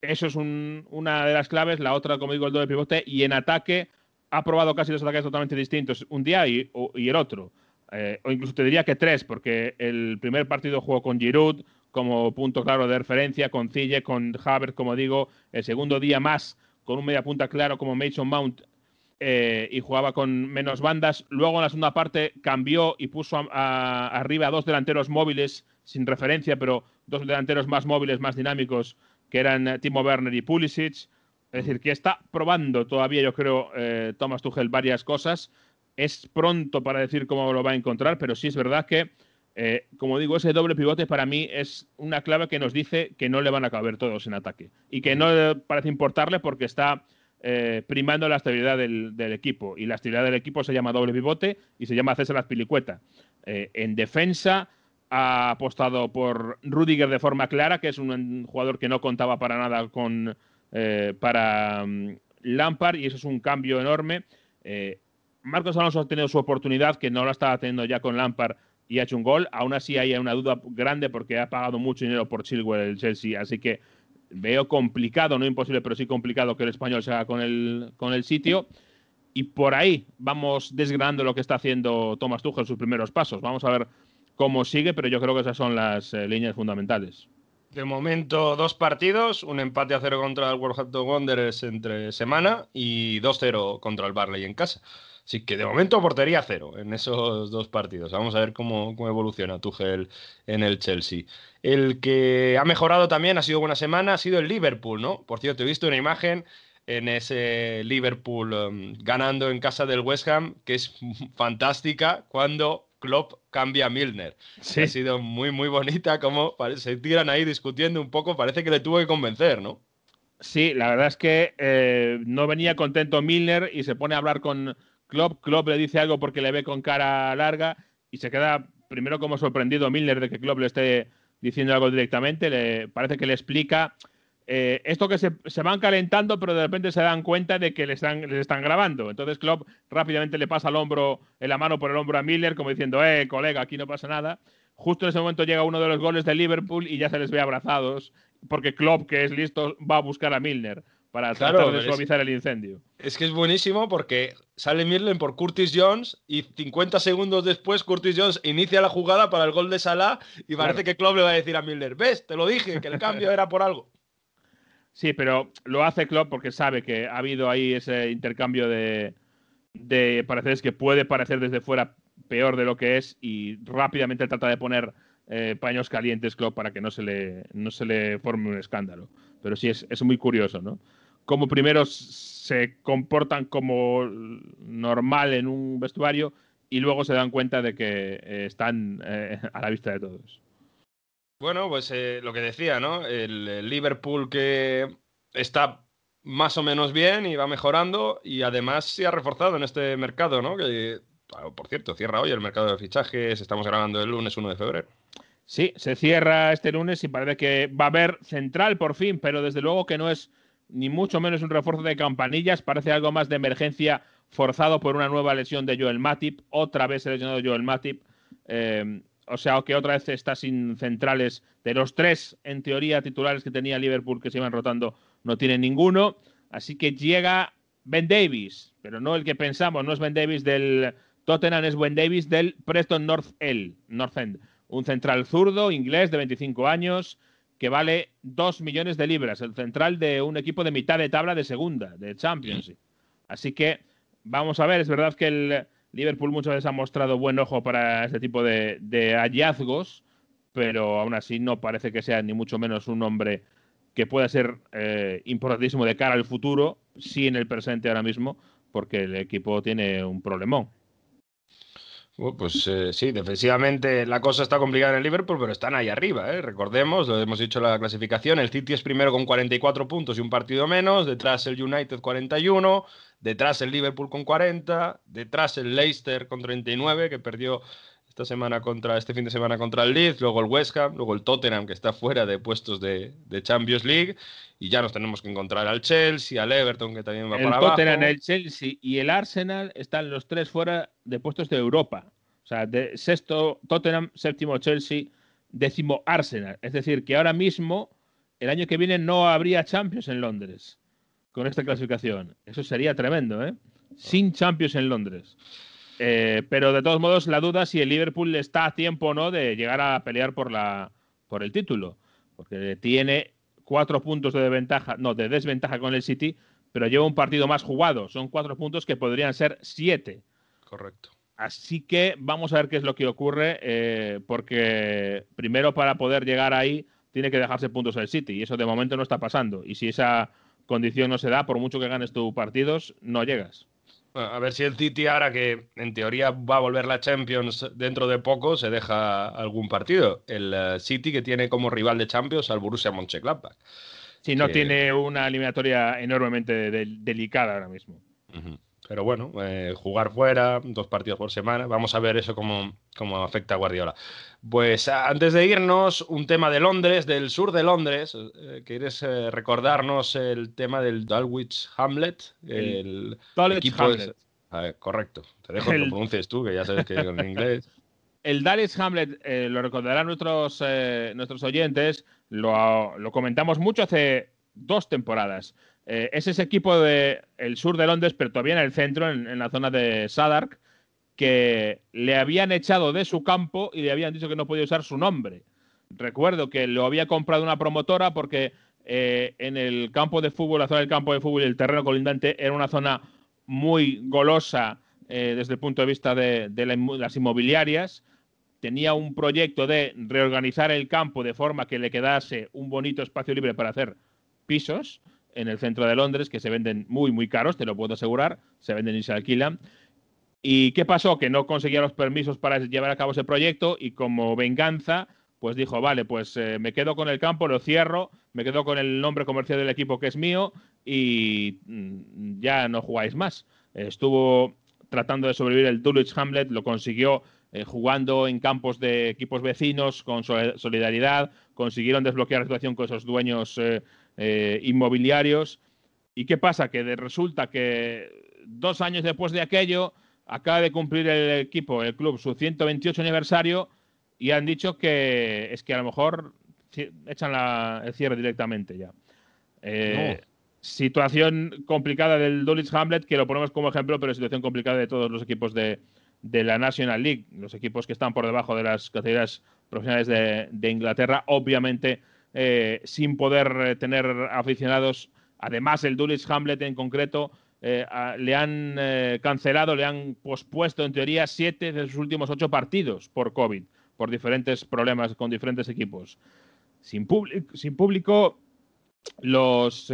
[SPEAKER 3] Eso es una de las claves. La otra, como digo, el doble pivote. Y en ataque ha probado casi dos ataques totalmente distintos, un día y el otro. Eh, o incluso te diría que tres, porque el primer partido jugó con Giroud como punto claro de referencia, con Cille, con Havertz, como digo, el segundo día más con un media punta claro como Mason Mount eh, y jugaba con menos bandas. Luego en la segunda parte cambió y puso arriba a dos delanteros móviles sin referencia, pero dos delanteros más móviles, más dinámicos, que eran Timo Werner y Pulisic. Es decir, que está probando todavía, yo creo, Thomas Tuchel varias cosas es pronto para decir cómo lo va a encontrar, pero sí es verdad que, eh, como digo, ese doble pivote para mí es una clave que nos dice que no le van a caber todos en ataque y que no parece importarle porque está eh, primando la estabilidad del, equipo. Y la estabilidad del equipo se llama doble pivote y se llama César Azpilicueta. Eh, en defensa ha apostado por Rudiger de forma clara, que es un jugador que no contaba para nada con para um, Lampard y eso es un cambio enorme. Marcos Alonso ha tenido su oportunidad, que no la estaba teniendo ya con Lampard y ha hecho un gol. Aún así hay una duda grande porque ha pagado mucho dinero por Chilwell el Chelsea, así que veo complicado, no imposible, pero sí complicado que el español se haga con el, con el sitio. Y por ahí vamos desgranando lo que está haciendo Thomas Tuchel sus primeros pasos. Vamos a ver cómo sigue, pero yo creo que esas son las eh, líneas fundamentales.
[SPEAKER 2] De momento, dos partidos, un empate a cero contra el Wolverhampton Wanderers entre semana y 2-0 contra el Barley en casa. Así que de momento portería cero en esos dos partidos. Vamos a ver cómo, evoluciona Tuchel en el Chelsea. El que ha mejorado también, ha sido buena semana, ha sido el Liverpool, ¿no? Por cierto, he visto una imagen en ese Liverpool um, ganando en casa del West Ham, que es fantástica cuando Klopp cambia a Milner. Sí. Ha sido muy, muy bonita, como se tiran ahí discutiendo un poco, parece que le tuvo que convencer, ¿no?
[SPEAKER 3] Sí, la verdad es que eh, no venía contento Milner y se pone a hablar con, Klopp, Klopp le dice algo porque le ve con cara larga y se queda primero como sorprendido Milner de que Klopp le esté diciendo algo directamente. Le parece que le explica eh, esto que se, van calentando, pero de repente se dan cuenta de que les están, les están grabando. Entonces Klopp rápidamente le pasa el hombro, en la mano por el hombro a Miller, como diciendo, eh, colega, aquí no pasa nada. Justo en ese momento llega uno de los goles de Liverpool y ya se les ve abrazados, porque Klopp, que es listo, va a buscar a Milner para tratar de suavizar el incendio.
[SPEAKER 2] Es que es buenísimo porque sale Mirlen por Curtis Jones y 50 segundos después Curtis Jones inicia la jugada para el gol de Salah y parece que Klopp le va a decir a Milner, ves, te lo dije, que el cambio era por algo.
[SPEAKER 3] Sí, pero lo hace Klopp porque sabe que ha habido ahí ese intercambio de, de parecer que puede parecer desde fuera peor de lo que es y rápidamente trata de poner eh, paños calientes Klopp para que no se le, no se le forme un escándalo. Pero sí, es, es muy curioso, ¿no? Como primero se comportan como normal en un vestuario y luego se dan cuenta de que eh, están eh, a la vista de todos.
[SPEAKER 2] Bueno, pues eh, lo que decía, ¿no? El, Liverpool que está más o menos bien y va mejorando y además se ha reforzado en este mercado, ¿no? Que, por cierto, cierra hoy el mercado de fichajes, estamos grabando el lunes 1 de febrero.
[SPEAKER 3] Sí, se cierra este lunes y parece que va a haber central por fin, pero desde luego que no es ni mucho menos un refuerzo de campanillas, parece algo más de emergencia forzado por una nueva lesión de Joel Matip, otra vez lesionado Joel Matip, eh, o sea que otra vez está sin centrales de los tres, en teoría, titulares que tenía Liverpool que se iban rotando, no tiene ninguno, así que llega Ben Davis, pero no el que pensamos, no es Ben Davis del Tottenham, es Ben Davis del Preston North, North End un central zurdo inglés de 25 años que vale 2 millones de libras, el central de un equipo de mitad de tabla de segunda, de Championship. Así que vamos a ver, es verdad que el Liverpool muchas veces ha mostrado buen ojo para este tipo de, hallazgos, pero aún así no parece que sea ni mucho menos un hombre que pueda ser eh, importantísimo de cara al futuro, sí en el presente ahora mismo, porque el equipo tiene un problemón.
[SPEAKER 2] Pues eh, sí, defensivamente la cosa está complicada en el Liverpool, pero están ahí arriba, ¿eh? recordemos, lo hemos dicho la clasificación, el City es primero con 44 puntos y un partido menos, detrás el United 41, detrás el Liverpool con 40, detrás el Leicester con 39, que perdió esta semana contra, este fin de semana contra el Leeds, luego el West Ham, luego el Tottenham, que está fuera de puestos de, de Champions League, y ya nos tenemos que encontrar al Chelsea, al Everton, que también va
[SPEAKER 3] El
[SPEAKER 2] para
[SPEAKER 3] Tottenham,
[SPEAKER 2] abajo.
[SPEAKER 3] el Chelsea y el Arsenal están los tres fuera de puestos de Europa. O sea, de sexto Tottenham, séptimo Chelsea, décimo Arsenal. Es decir, que ahora mismo, el año que viene, no habría Champions en Londres con esta clasificación. Eso sería tremendo, ¿eh? Sin Champions en Londres. Eh, pero de todos modos, la duda si el Liverpool está a tiempo o no de llegar a pelear por, la, por el título. Porque tiene cuatro puntos de ventaja, no, de desventaja con el City, pero lleva un partido más jugado. Son cuatro puntos que podrían ser siete.
[SPEAKER 2] Correcto.
[SPEAKER 3] Así que vamos a ver qué es lo que ocurre, eh, porque primero para poder llegar ahí tiene que dejarse puntos el City, y eso de momento no está pasando. Y si esa condición no se da, por mucho que ganes tus partidos, no llegas.
[SPEAKER 2] A ver si el City ahora que en teoría va a volver la Champions dentro de poco se deja algún partido. El eh, City que tiene como rival de Champions al Borussia Mönchengladbach.
[SPEAKER 3] Si no
[SPEAKER 2] Que-
[SPEAKER 3] tiene una eliminatoria enormemente de- delicada ahora mismo.
[SPEAKER 2] Ujú. Pero bueno, eh, jugar fuera, dos partidos por semana, vamos a ver eso cómo, cómo afecta a Guardiola. Pues antes de irnos, un tema de Londres, del sur de Londres. eh, ¿Quieres eh, recordarnos el tema del Dulwich Hamlet? El, equipo
[SPEAKER 3] Hamlet.
[SPEAKER 2] ese- A ver, correcto. Te dejo que lo
[SPEAKER 3] El-
[SPEAKER 2] pronuncies tú, que ya sabes que digo en inglés.
[SPEAKER 3] El Dulwich Hamlet, eh, lo recordarán nuestros, eh, nuestros oyentes, lo, lo comentamos mucho hace dos temporadas. Eh, es ese equipo del el sur de Londres, pero todavía en el centro, en, la zona de Sadark, que le habían echado de su campo y le habían dicho que no podía usar su nombre. Recuerdo que lo había comprado una promotora porque eh, en el campo de fútbol, la zona del campo de fútbol y el terreno colindante era una zona muy golosa eh, desde el punto de vista de, las inmobiliarias. Tenía un proyecto de reorganizar el campo de forma que le quedase un bonito espacio libre para hacer pisos en el centro de Londres que se venden muy, muy caros, te lo puedo asegurar, se venden y se alquilan. ¿Y qué pasó? Que no conseguía los permisos para llevar a cabo ese proyecto y como venganza, pues dijo, vale, pues eh, me quedo con el campo, lo cierro, me quedo con el nombre comercial del equipo que es mío y mm, ya no jugáis más. Estuvo tratando de sobrevivir el Dulwich Hamlet, lo consiguió eh, jugando en campos de equipos vecinos con sol- solidaridad, consiguieron desbloquear la situación con esos dueños eh, eh, inmobiliarios. ¿Y qué pasa? Que resulta que dos años después de aquello acaba de cumplir el equipo, el club, su 128 aniversario y han dicho que es que a lo mejor echan la- el cierre directamente ya. Eh, Situación complicada del Dulwich Hamlet, que lo ponemos como ejemplo, pero situación complicada de todos los equipos de, de la National League, los equipos que están por debajo de las categorías profesionales de, de Inglaterra, obviamente eh, sin poder eh, tener aficionados. Además, el Dulwich Hamlet en concreto eh, le han cancelado, le han pospuesto en teoría siete de sus últimos ocho partidos por COVID, por diferentes problemas con diferentes equipos. Sin, sin público, las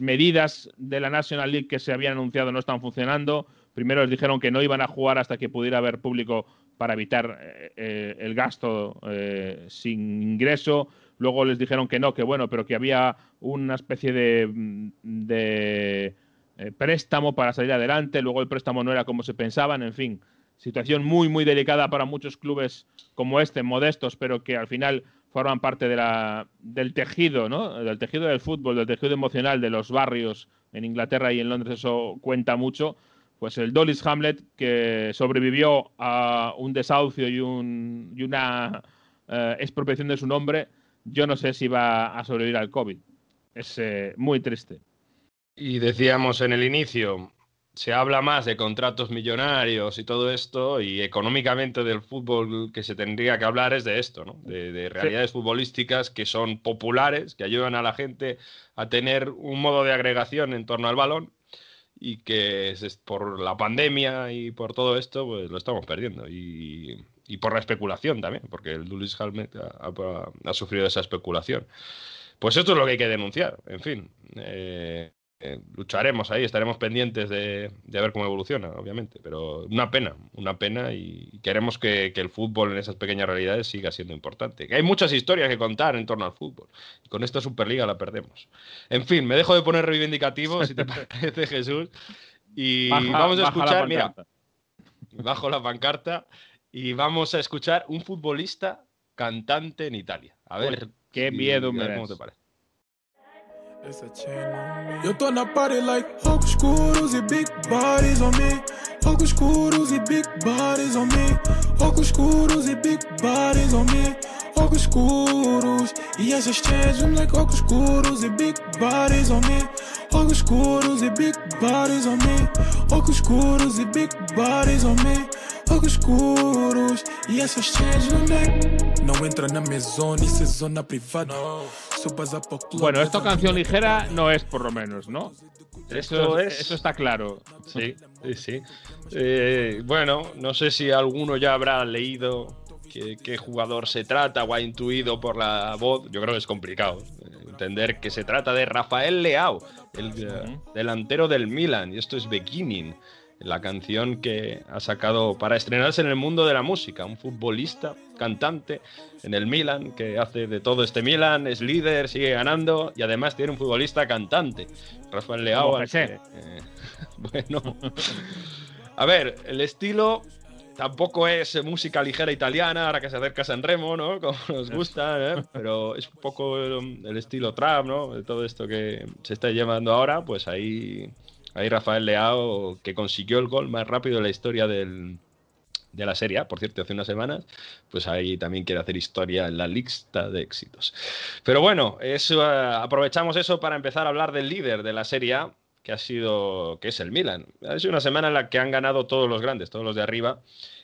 [SPEAKER 3] medidas de la National League que se habían anunciado no están funcionando. Primero les dijeron que no iban a jugar hasta que pudiera haber público para evitar eh, eh, el gasto eh, sin ingreso. Luego les dijeron que no, que bueno, pero que había una especie de, mm, préstamo para salir adelante. Luego el préstamo no era como se pensaban. En fin, situación muy, muy delicada para muchos clubes como este, modestos, pero que al final forman parte de la, del tejido, ¿no? Del tejido del fútbol, del tejido emocional de los barrios en Inglaterra y en Londres, eso cuenta mucho. Pues el Dolly's Hamlet, que sobrevivió a un desahucio y, un, y una eh, expropiación de su nombre, yo no sé si va a sobrevivir al COVID. Es eh, muy triste.
[SPEAKER 2] Y decíamos en el inicio, se habla más de contratos millonarios y todo esto, y económicamente del fútbol que se tendría que hablar es de esto, ¿no? De, de realidades futbolísticas que son populares, que ayudan a la gente a tener un modo de agregación en torno al balón y que por la pandemia y por todo esto, pues lo estamos perdiendo. Y, y por la especulación también, porque el Dulles Helmet ha, ha- ha sufrido esa especulación. Pues esto es lo que hay que denunciar, en fin. eh, eh, lucharemos ahí, estaremos pendientes de, de ver cómo evoluciona, obviamente, pero una pena, una pena y queremos que, que el fútbol en esas pequeñas realidades siga siendo importante. Que hay muchas historias que contar en torno al fútbol y con esta Superliga la perdemos. En fin, me dejo de poner reivindicativo, si te parece Jesús, y
[SPEAKER 3] Baja-
[SPEAKER 2] vamos a escuchar, mira, bajo la pancarta y vamos a escuchar un futbolista cantante en Italia. A ver,
[SPEAKER 3] qué miedo me
[SPEAKER 2] cómo te parece.
[SPEAKER 7] Eu tô na party like óculos escuros e big bodies on me. Óculos escuros e big bodies on me. Óculos escuros e big bodies on me. Óculos escuros e essas chains I'm like óculos escuros e big bodies on me. Óculos escuros e big bodies on me. Óculos escuros e big bodies on me. Óculos escuros e essas chains no neck. Não entra na minha zona, isso é zona privada.
[SPEAKER 3] Bueno, esto canción ligera no es, por lo menos, ¿no?
[SPEAKER 2] Esto
[SPEAKER 3] Eso,
[SPEAKER 2] es-
[SPEAKER 3] eso está claro.
[SPEAKER 2] Sí, sí, sí. Eh, bueno, no sé si alguno ya habrá leído qué, qué jugador se trata o ha intuido por la voz. Yo creo que es complicado eh, entender que se trata de Rafael Leao, el eh, delantero del Milan, y esto es Beginning, la canción que ha sacado para estrenarse en el mundo de la música. Un futbolista, cantante en el Milan, que hace de todo este Milan, es líder, sigue ganando y además tiene un futbolista cantante, Rafael Leao. Que, eh, bueno, a ver, el estilo tampoco es música ligera italiana, ahora que se acerca San Remo, ¿no? Como nos gusta, ¿eh? pero es un poco el, el estilo trap, ¿no? De todo esto que se está llevando ahora, pues ahí, ahí Rafael Leao, que consiguió el gol más rápido en la historia del, de la Serie A, por cierto, hace unas semanas, pues ahí también quiere hacer historia en la lista de éxitos. Pero bueno, eso, eh, aprovechamos eso para empezar a hablar del líder de la Serie A, que ha sido, que es el Milan. Ha sido una semana en la que han ganado todos los grandes, todos los de arriba,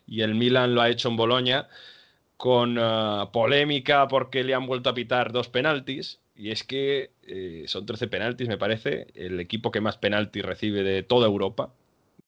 [SPEAKER 2] y el Milan lo ha hecho en Boloña con eh, polémica porque le han vuelto a pitar dos penaltis. Y es que eh, son 13 penaltis, me parece, el equipo que más penaltis recibe de toda Europa.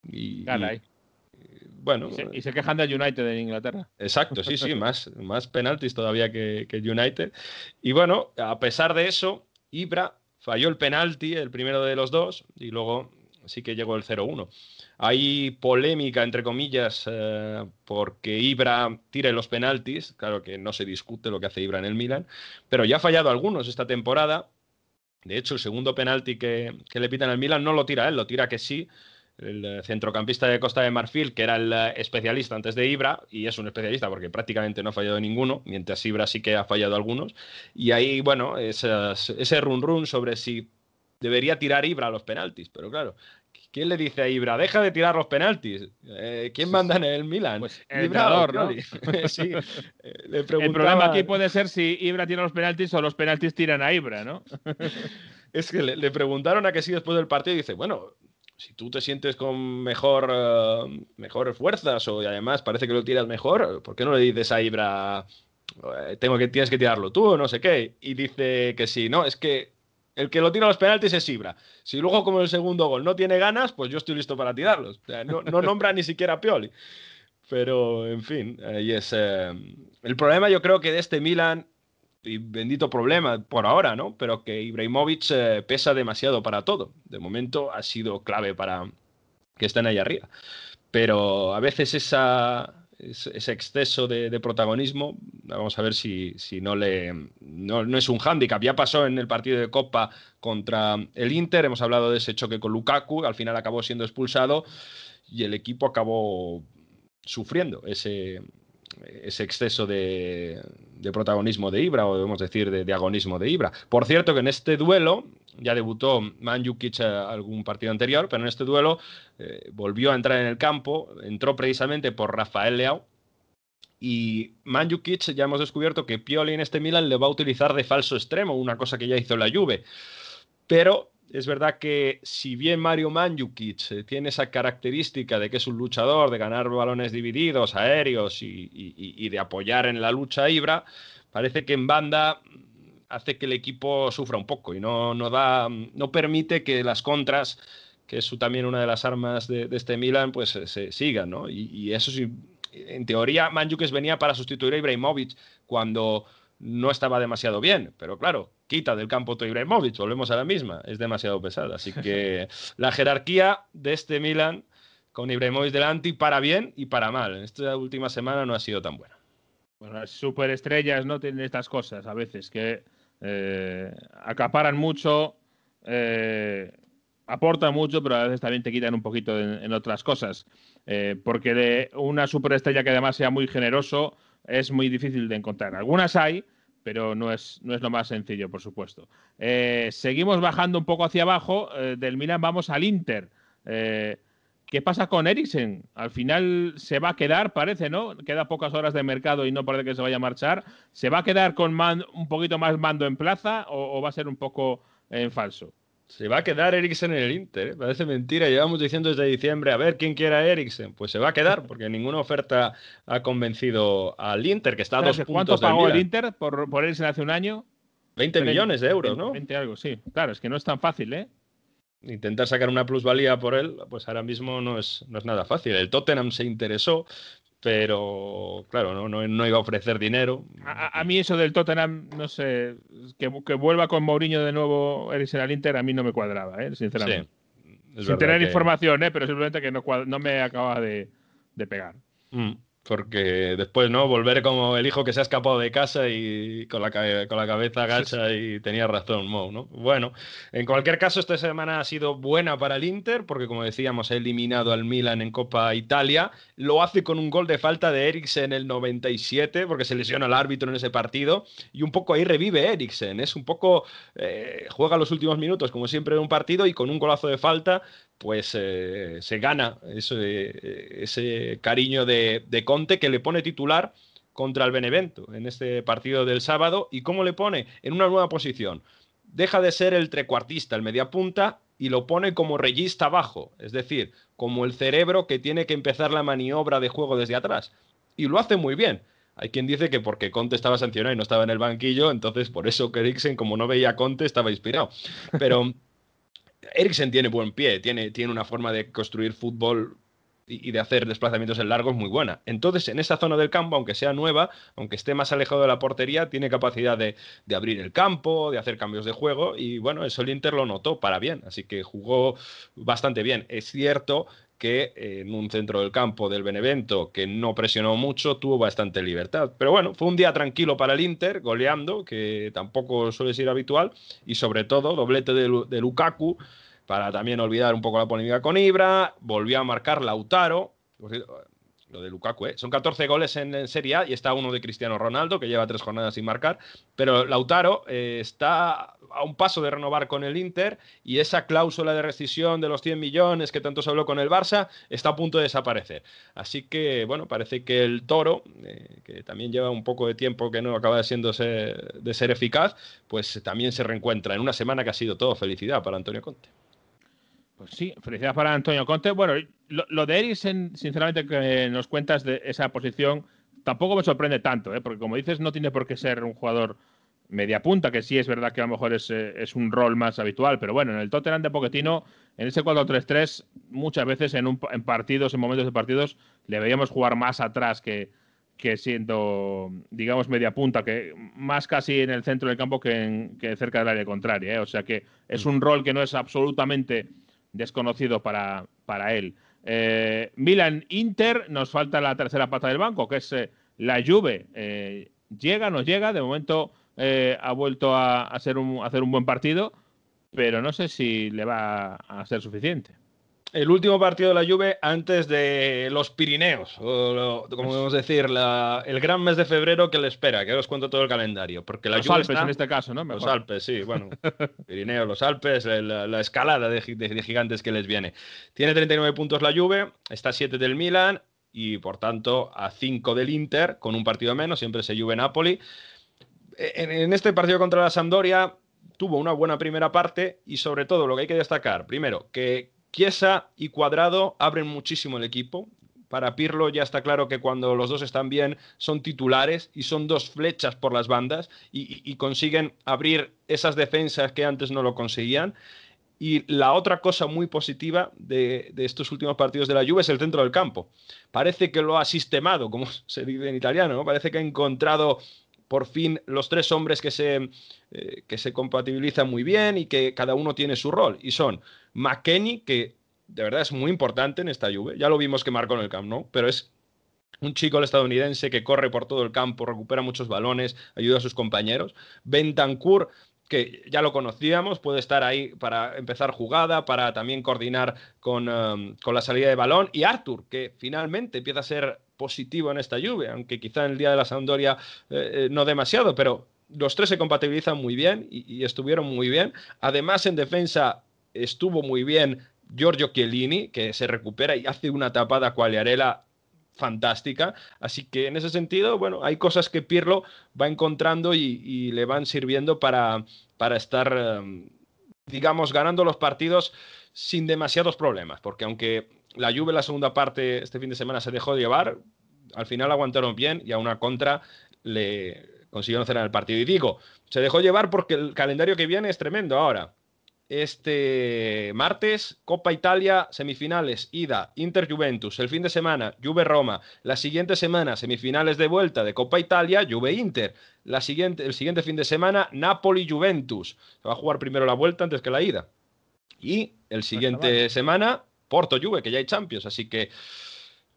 [SPEAKER 2] Y,
[SPEAKER 3] Caray.
[SPEAKER 2] y, bueno,
[SPEAKER 3] Y se, y se quejan del United en Inglaterra.
[SPEAKER 2] Exacto, sí, sí, más, más penaltis todavía que, que United. Y bueno, a pesar de eso, Ibra falló el penalti, el primero de los dos, y luego sí que llegó el 0-1. Hay polémica, entre comillas, eh, porque Ibra tire los penaltis. Claro que no se discute lo que hace Ibra en el Milan, pero ya ha fallado algunos esta temporada. De hecho, el segundo penalti que, que le pitan al Milan no lo tira él, lo tira que sí, el eh, centrocampista de Costa de Marfil, que era el eh, especialista antes de Ibra, y es un especialista porque prácticamente no ha fallado ninguno, mientras Ibra sí que ha fallado algunos. Y ahí, bueno, esas- ese run run sobre si debería tirar Ibra los penaltis, pero claro. ¿Quién le dice a Ibra, deja de tirar los penaltis? Eh, ¿Quién manda en el Milan?
[SPEAKER 3] Pues el
[SPEAKER 2] Ibra
[SPEAKER 3] ¿no?
[SPEAKER 2] Sí. eh,
[SPEAKER 3] El problema aquí puede ser si Ibra tira los penaltis o los penaltis tiran a Ibra, ¿no?
[SPEAKER 2] Es que le, le preguntaron a que sí después del partido y dice, bueno, si tú te sientes con mejor, eh, fuerzas o además parece que lo tiras mejor, ¿por qué no le dices a Ibra, eh, tengo que, tienes que tirarlo tú o no sé qué? Y dice que sí, no, es que El que lo tira a los penaltis es Ibra. Si luego, como el segundo gol, no tiene ganas, pues yo estoy listo para tirarlos. No, no nombra ni siquiera a Pioli. Pero, en fin, ahí es. eh, el problema, yo creo que de este Milan, y bendito problema por ahora, ¿no? Pero que Ibrahimovic eh, pesa demasiado para todo. De momento ha sido clave para que estén ahí arriba. Pero a veces esa, ese exceso de, de protagonismo, vamos a ver si, si no, le, no, no es un hándicap. Ya pasó en el partido de Copa contra el Inter, hemos hablado de ese choque con Lukaku, al final acabó siendo expulsado y el equipo acabó sufriendo ese, ese exceso de, protagonismo de Ibra, o debemos decir de, agonismo de Ibra. Por cierto, que en este duelo ya debutó Manjukic eh, algún partido anterior, pero en este duelo eh, volvió a entrar en el campo, entró precisamente por Rafael Leao. Y Manjukic ya hemos descubierto que Pioli en este Milan le va a utilizar de falso extremo, una cosa que ya hizo la Juve. Pero es verdad que si bien Mario Mandzukic eh, tiene esa característica de que es un luchador, de ganar balones divididos, aéreos y, de apoyar en la lucha Ibra, parece que en banda hace que el equipo sufra un poco y no, no, da, no permite que las contras, que es también una de las armas de, este Milan, pues se, se sigan, ¿no? Y, y eso sí, en teoría Mandzukic venía para sustituir a Ibrahimovic cuando no estaba demasiado bien, pero claro, quita del campo a Ibrahimovic, volvemos a la misma, es demasiado pesada. Así que la jerarquía de este Milan con Ibrahimovic delante y para bien y para mal. En esta última semana no ha sido tan buena.
[SPEAKER 3] Bueno, las superestrellas no tienen estas cosas a veces que eh, acaparan mucho, eh, aportan mucho, pero a veces también te quitan un poquito en, en otras cosas. Eh, porque de una superestrella que además sea muy generoso es muy difícil de encontrar. Algunas hay, pero no es, no es lo más sencillo, por supuesto. Eh, seguimos bajando un poco hacia abajo. eh, del Milan vamos al Inter. Eh, ¿Qué pasa con Eriksen? Al final se va a quedar, parece, ¿no? Queda pocas horas de mercado y no parece que se vaya a marchar. ¿Se va a quedar con un poquito más mando en plaza o, o va a ser un poco en falso?
[SPEAKER 2] Se va a quedar Eriksen en el Inter, ¿eh? parece mentira. Llevamos diciendo desde diciembre, a ver quién quiera Eriksen. Pues se va a quedar, porque ninguna oferta ha convencido al Inter, que está a dos
[SPEAKER 3] ¿Cuánto
[SPEAKER 2] puntos del
[SPEAKER 3] pagó el. Inter por, por Eriksen hace un año?
[SPEAKER 2] 20 millones de euros, ¿no?
[SPEAKER 3] 20 algo, sí. Claro, es que no es tan fácil, ¿eh?
[SPEAKER 2] Intentar sacar una plusvalía por él, pues ahora mismo no es, no es nada fácil. El Tottenham se interesó, pero claro, no, no, no iba a ofrecer dinero.
[SPEAKER 3] A, a- mí eso del Tottenham, no sé, que, que vuelva con Mourinho de nuevo Eriksen al Inter, a mí no me cuadraba, ¿eh? sinceramente.
[SPEAKER 2] Sí,
[SPEAKER 3] Sin tener
[SPEAKER 2] que-
[SPEAKER 3] información, ¿eh? pero simplemente que no, no me acaba de, de pegar.
[SPEAKER 2] Mm, Porque después, ¿no? Volver como el hijo que se ha escapado de casa y con la, con la cabeza agacha y tenía razón, Mo, ¿no? Bueno, en cualquier caso, esta semana ha sido buena para el Inter, porque como decíamos, ha eliminado al Milan en Copa Italia. Lo hace con un gol de falta de Eriksen en el 97, porque se lesiona al árbitro en ese partido. Y un poco ahí revive Eriksen. Es un poco. eh, juega los últimos minutos, como siempre, en un partido y con un golazo de falta pues eh, se gana ese, ese cariño de, de Conte que le pone titular contra el Benevento en este partido del sábado. ¿Y cómo le pone? En una nueva posición. Deja de ser el trecuartista, el mediapunta, y lo pone como reyista abajo, es decir, como el cerebro que tiene que empezar la maniobra de juego desde atrás. Y lo hace muy bien. Hay quien dice que porque Conte estaba sancionado y no estaba en el banquillo, entonces por eso que Eriksen, como no veía Conte, estaba inspirado. Pero Eriksen tiene buen pie, tiene, tiene una forma de construir fútbol y, de hacer desplazamientos en largos muy buena. Entonces, en esa zona del campo, aunque sea nueva, aunque esté más alejado de la portería, tiene capacidad de, de abrir el campo, de hacer cambios de juego, y bueno, eso el Inter lo notó para bien, así que jugó bastante bien. Es cierto que eh, en un centro del campo del Benevento que no presionó mucho, tuvo bastante libertad. Pero bueno, fue un día tranquilo para el Inter, goleando, que tampoco suele ser habitual, y sobre todo doblete de, Lu- de Lukaku, para también olvidar un poco la polémica con Ibra, volvió a marcar Lautaro, lo de Lukaku, ¿eh? son 14 goles en, Serie A y está uno de Cristiano Ronaldo, que lleva tres jornadas sin marcar, pero Lautaro eh, está a un paso de renovar con el Inter y esa cláusula de rescisión de los 100 millones que tanto se habló con el Barça está a punto de desaparecer. Así que, bueno, parece que el Toro, eh, que también lleva un poco de tiempo que no acaba de, siendo ser, de ser eficaz, pues también se reencuentra en una semana que ha sido todo felicidad para Antonio Conte.
[SPEAKER 3] Pues sí, felicidades para Antonio Conte. Bueno, lo, lo de Eriksen, sinceramente, que nos cuentas de esa posición, tampoco me sorprende tanto, ¿eh? porque como dices, no tiene por qué ser un jugador media punta, que sí es verdad que a lo mejor es, eh, es un rol más habitual, pero bueno, en el Tottenham de Pochettino, en ese 4-3-3, muchas veces en, un, en partidos, en momentos de partidos, le veíamos jugar más atrás que, que siendo, digamos, media punta, que más casi en el centro del campo que, en- que cerca del área contraria. ¿eh? O sea que es un rol que no es absolutamente desconocido para, para él. Eh, Milan Inter, nos falta la tercera pata del banco, que es eh, la Juve. Eh, llega, no llega, de momento ha vuelto a, a ser un- a hacer un buen partido, pero no sé si le va a ser suficiente.
[SPEAKER 2] El último partido de la Juve antes de los Pirineos, o lo- como podemos decir, la- el gran mes de febrero que le espera, que ahora os cuento todo el calendario. Porque la
[SPEAKER 3] Los
[SPEAKER 2] Juve
[SPEAKER 3] Alpes
[SPEAKER 2] está-
[SPEAKER 3] en este caso, ¿no?
[SPEAKER 2] Los. Alpes, sí, bueno. Pirineos, los Alpes, la, la escalada de, gi- de- de gigantes que les viene. Tiene 39 puntos la Juve, está a 7 del Milan y por tanto a 5 del Inter, con un partido menos, siempre se Juve-Napoli. En, en este partido contra la Sampdoria tuvo una buena primera parte y sobre todo lo que hay que destacar, primero, que Chiesa y Cuadrado abren muchísimo el equipo. Para Pirlo ya está claro que cuando los dos están bien son titulares y son dos flechas por las bandas y, consiguen abrir esas defensas que antes no lo conseguían. Y la otra cosa muy positiva de, de estos últimos partidos de la Juve es el centro del campo. Parece que lo ha sistemado, como se dice en italiano, ¿no? Parece que ha encontrado por fin los tres hombres que se, eh, que se compatibilizan muy bien y que cada uno tiene su rol. Y son McKenny, que de verdad es muy importante en esta Juve. Ya lo vimos que marcó en el Camp Nou, pero es un chico el estadounidense que corre por todo el campo, recupera muchos balones, ayuda a sus compañeros. Bentancur, que ya lo conocíamos, puede estar ahí para empezar jugada, para también coordinar con, um, con la salida de balón. Y Arthur, que finalmente empieza a ser positivo en esta lluvia, aunque quizá en el día de la Sampdoria eh, eh, no demasiado, pero los tres se compatibilizan muy bien y estuvieron muy bien. Además, en defensa estuvo muy bien Giorgio Chiellini, que se recupera y hace una tapada a Quagliarella fantástica. Así que en ese sentido, bueno, hay cosas que Pirlo va encontrando y, le van sirviendo para, para estar, eh, digamos, ganando los partidos sin demasiados problemas. Porque aunque la Juve en la segunda parte este fin de semana se dejó llevar, al final aguantaron bien y a una contra le consiguieron cerrar el partido. Y digo, se dejó llevar porque el calendario que viene es tremendo ahora. Este martes, Copa Italia, semifinales, ida, Inter Juventus. El fin de semana, Juve Roma. La siguiente semana, semifinales de vuelta de Copa Italia, Juve Inter. La siguiente, el siguiente fin de semana, Napoli Juventus. Se va a jugar primero la vuelta antes que la ida. Y el siguiente semana, Porto Juve, que ya hay Champions. Así que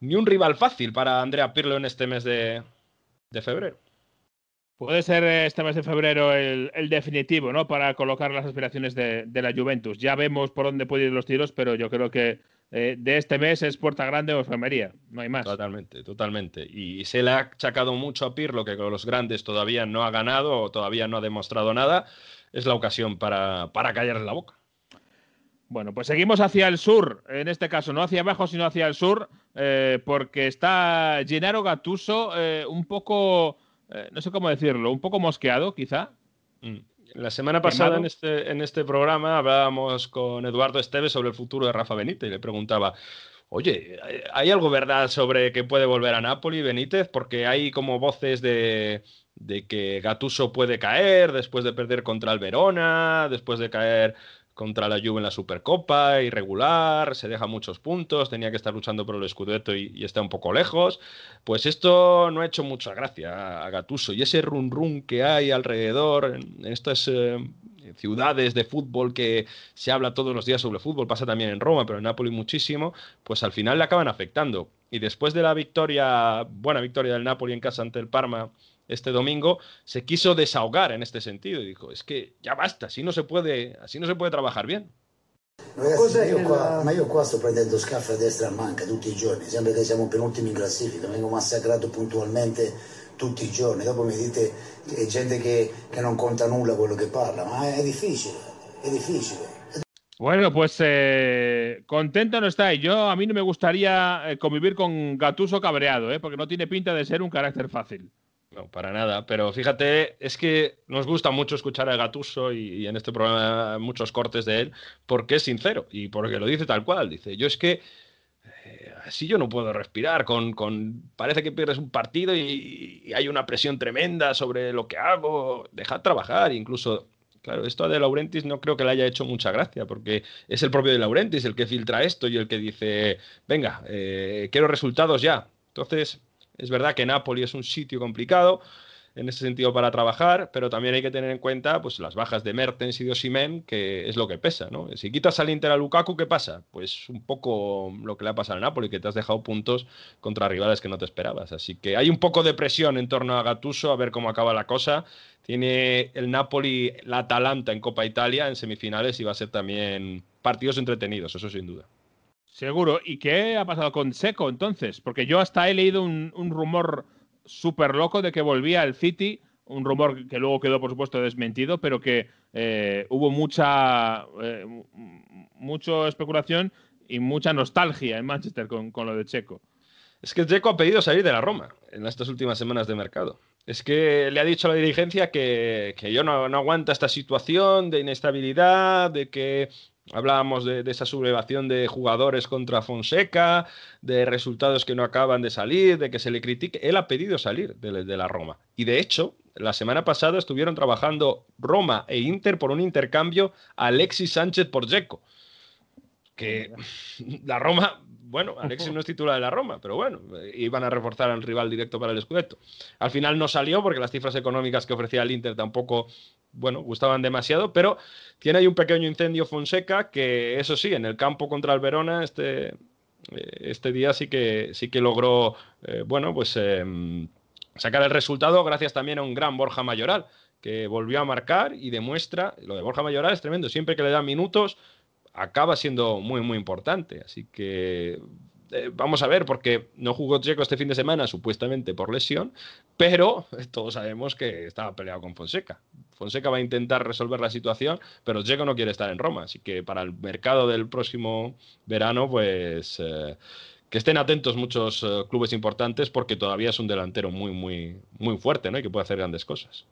[SPEAKER 2] ni un rival fácil para Andrea Pirlo en este mes de, de febrero.
[SPEAKER 3] Puede ser este mes de febrero el, el definitivo, ¿no? Para colocar las aspiraciones de, de, la Juventus. Ya vemos por dónde pueden ir los tiros, pero yo creo que eh, de este mes es puerta grande o enfermería. No hay más.
[SPEAKER 2] Totalmente, totalmente. Y se le ha achacado mucho a Pirlo que con los grandes todavía no ha ganado o todavía no ha demostrado nada. Es la ocasión para, para callarle la boca.
[SPEAKER 3] Bueno, pues seguimos hacia el sur, en este caso, no hacia abajo, sino hacia el sur, eh, porque está Gennaro Gattuso eh, un poco eh, no sé cómo decirlo, un poco mosqueado, quizá.
[SPEAKER 2] Mm. La semana pasada en este, en este programa hablábamos con Eduardo Esteves sobre el futuro de Rafa Benítez y le preguntaba, oye, ¿hay algo verdad sobre que puede volver a Napoli Benítez? Porque hay como voces de, de que Gatuso puede caer después de perder contra el Verona, después de caer contra la Juve en la Supercopa, irregular, se deja muchos puntos, tenía que estar luchando por el Scudetto y, y, está un poco lejos. Pues esto no ha hecho mucha gracia a Gatuso y ese run run que hay alrededor en estas eh, ciudades de fútbol que se habla todos los días sobre fútbol, pasa también en Roma, pero en Nápoles muchísimo, pues al final le acaban afectando. Y después de la victoria, buena victoria del Napoli en casa ante el Parma, este domingo, se quiso desahogar en este sentido y dijo, es que ya basta, así no se puede, así no se puede trabajar bien.
[SPEAKER 8] Ragazzi, io qua, ma io qua sto prendendo scaffo a destra a manca tutti i giorni, sempre che siamo penultimi in classifica, vengo massacrato puntualmente tutti i giorni, dopo mi dite che è gente che, che non conta nulla quello che parla, ma è difficile, è difficile.
[SPEAKER 3] Bueno, pues eh, contento no está. Y yo a mí no me gustaría eh, convivir con Gatuso cabreado, ¿eh? porque no tiene pinta de ser un carácter fácil.
[SPEAKER 2] No, para nada. Pero fíjate, es que nos gusta mucho escuchar a Gatuso y, en este programa muchos cortes de él, porque es sincero y porque lo dice tal cual. Dice, yo es que eh, así yo no puedo respirar. Con, con parece que pierdes un partido y, hay una presión tremenda sobre lo que hago. Dejad trabajar, incluso Claro, esto a De Laurentiis no creo que le haya hecho mucha gracia, porque es el propio De Laurentiis el que filtra esto y el que dice, venga, eh, quiero resultados ya. Entonces, es verdad que Napoli es un sitio complicado, en ese sentido para trabajar, pero también hay que tener en cuenta pues, las bajas de Mertens y de Osimen, que es lo que pesa. ¿no? Si quitas al Inter a Lukaku, ¿qué pasa? Pues un poco lo que le ha pasado al Napoli, que te has dejado puntos contra rivales que no te esperabas. Así que hay un poco de presión en torno a Gattuso, a ver cómo acaba la cosa. Tiene el Napoli la Atalanta en Copa Italia en semifinales y va a ser también partidos entretenidos, eso sin duda.
[SPEAKER 3] Seguro. ¿Y qué ha pasado con Seco entonces? Porque yo hasta he leído un, rumor súper loco de que volvía al City, un rumor que luego quedó, por supuesto, desmentido, pero que eh, hubo mucha, eh, especulación y mucha nostalgia en Manchester con, con, lo de Checo.
[SPEAKER 2] Es que Checo ha pedido salir de la Roma en estas últimas semanas de mercado. Es que le ha dicho a la dirigencia que, que yo no, no aguanta esta situación de inestabilidad, de que Hablábamos de, esa sublevación de jugadores contra Fonseca, de resultados que no acaban de salir, de que se le critique. Él ha pedido salir de, la Roma. Y de hecho, la semana pasada estuvieron trabajando Roma e Inter por un intercambio Alexis Sánchez por Dzeko. Que la Roma, bueno, Alexis no es titular de la Roma, pero bueno, iban a reforzar al rival directo para el Scudetto. Al final no salió porque las cifras económicas que ofrecía el Inter tampoco bueno, gustaban demasiado, pero tiene ahí un pequeño incendio Fonseca que, eso sí, en el campo contra el Verona este, este día sí que, sí que logró, eh, bueno, pues eh, sacar el resultado gracias también a un gran Borja Mayoral que volvió a marcar y demuestra, lo de Borja Mayoral es tremendo, siempre que le dan minutos acaba siendo muy, muy importante, así que eh, vamos a ver, porque no jugó Checo este fin de semana, supuestamente por lesión, pero todos sabemos que estaba peleado con Fonseca. Fonseca va a intentar resolver la situación, pero Checo no quiere estar en Roma, así que para el mercado del próximo verano, pues eh, que estén atentos muchos eh, clubes importantes, porque todavía es un delantero muy, muy, muy fuerte, ¿no? Y que puede hacer grandes cosas.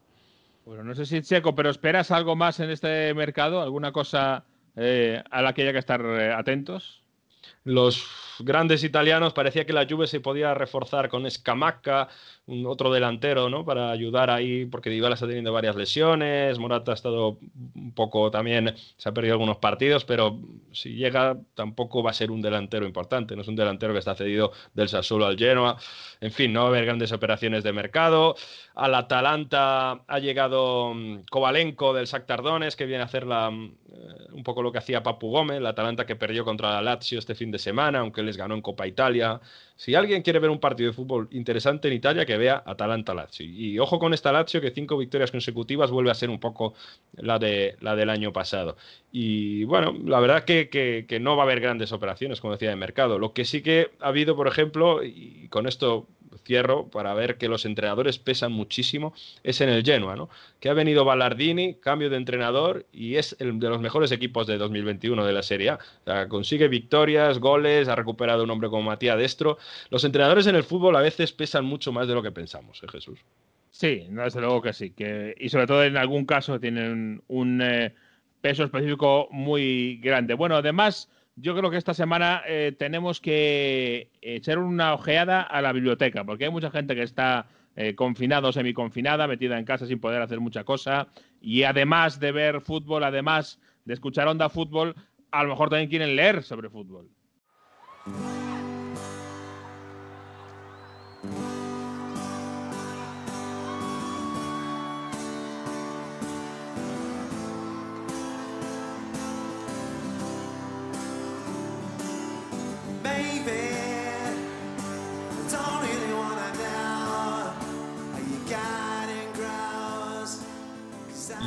[SPEAKER 3] Bueno, no sé si Checo, pero ¿esperas algo más en este mercado? ¿Alguna cosa a la que haya que estar atentos?
[SPEAKER 2] Los grandes italianos parecía que la Juve se podía reforzar con Scamacca, otro delantero, ¿no? Para ayudar ahí, porque Dybala está teniendo varias lesiones, Morata ha estado un poco también, se ha perdido algunos partidos, pero si llega tampoco va a ser un delantero importante, no es un delantero que está cedido del Sassuolo al Genoa, en fin, no va a haber grandes operaciones de mercado, al Atalanta ha llegado mm, Kovalenko del Shakhtar Donetsk, que viene a hacer la, eh, un poco lo que hacía Papu Gómez, la Atalanta que perdió contra la Lazio este fin de semana, aunque les ganó en Copa Italia, si alguien quiere ver un partido de fútbol interesante en Italia, que vea Atalanta-Lazio. Y ojo con esta Lazio, que cinco victorias consecutivas vuelve a ser un poco la, de, la del año pasado. Y bueno, la verdad que, que, que no va a haber grandes operaciones, como decía, de mercado. Lo que sí que ha habido, por ejemplo, y con esto cierro para ver que los entrenadores pesan muchísimo, es en el Genoa, ¿no? Que ha venido Ballardini, cambio de entrenador, y es el de los mejores equipos de 2021 de la Serie A. O sea, consigue victorias, goles, ha recuperado un hombre como Matías Destro. Los entrenadores en el fútbol a veces pesan mucho más de lo que pensamos, ¿eh, Jesús?
[SPEAKER 3] Sí, desde luego que sí. Que, y sobre todo en algún caso tienen un eh, peso específico muy grande. Bueno, además yo creo que esta semana eh, tenemos que echar una ojeada a la biblioteca, porque hay mucha gente que está eh, confinada o semiconfinada, metida en casa sin poder hacer mucha cosa, y además de ver fútbol, además de escuchar onda fútbol, a lo mejor también quieren leer sobre fútbol.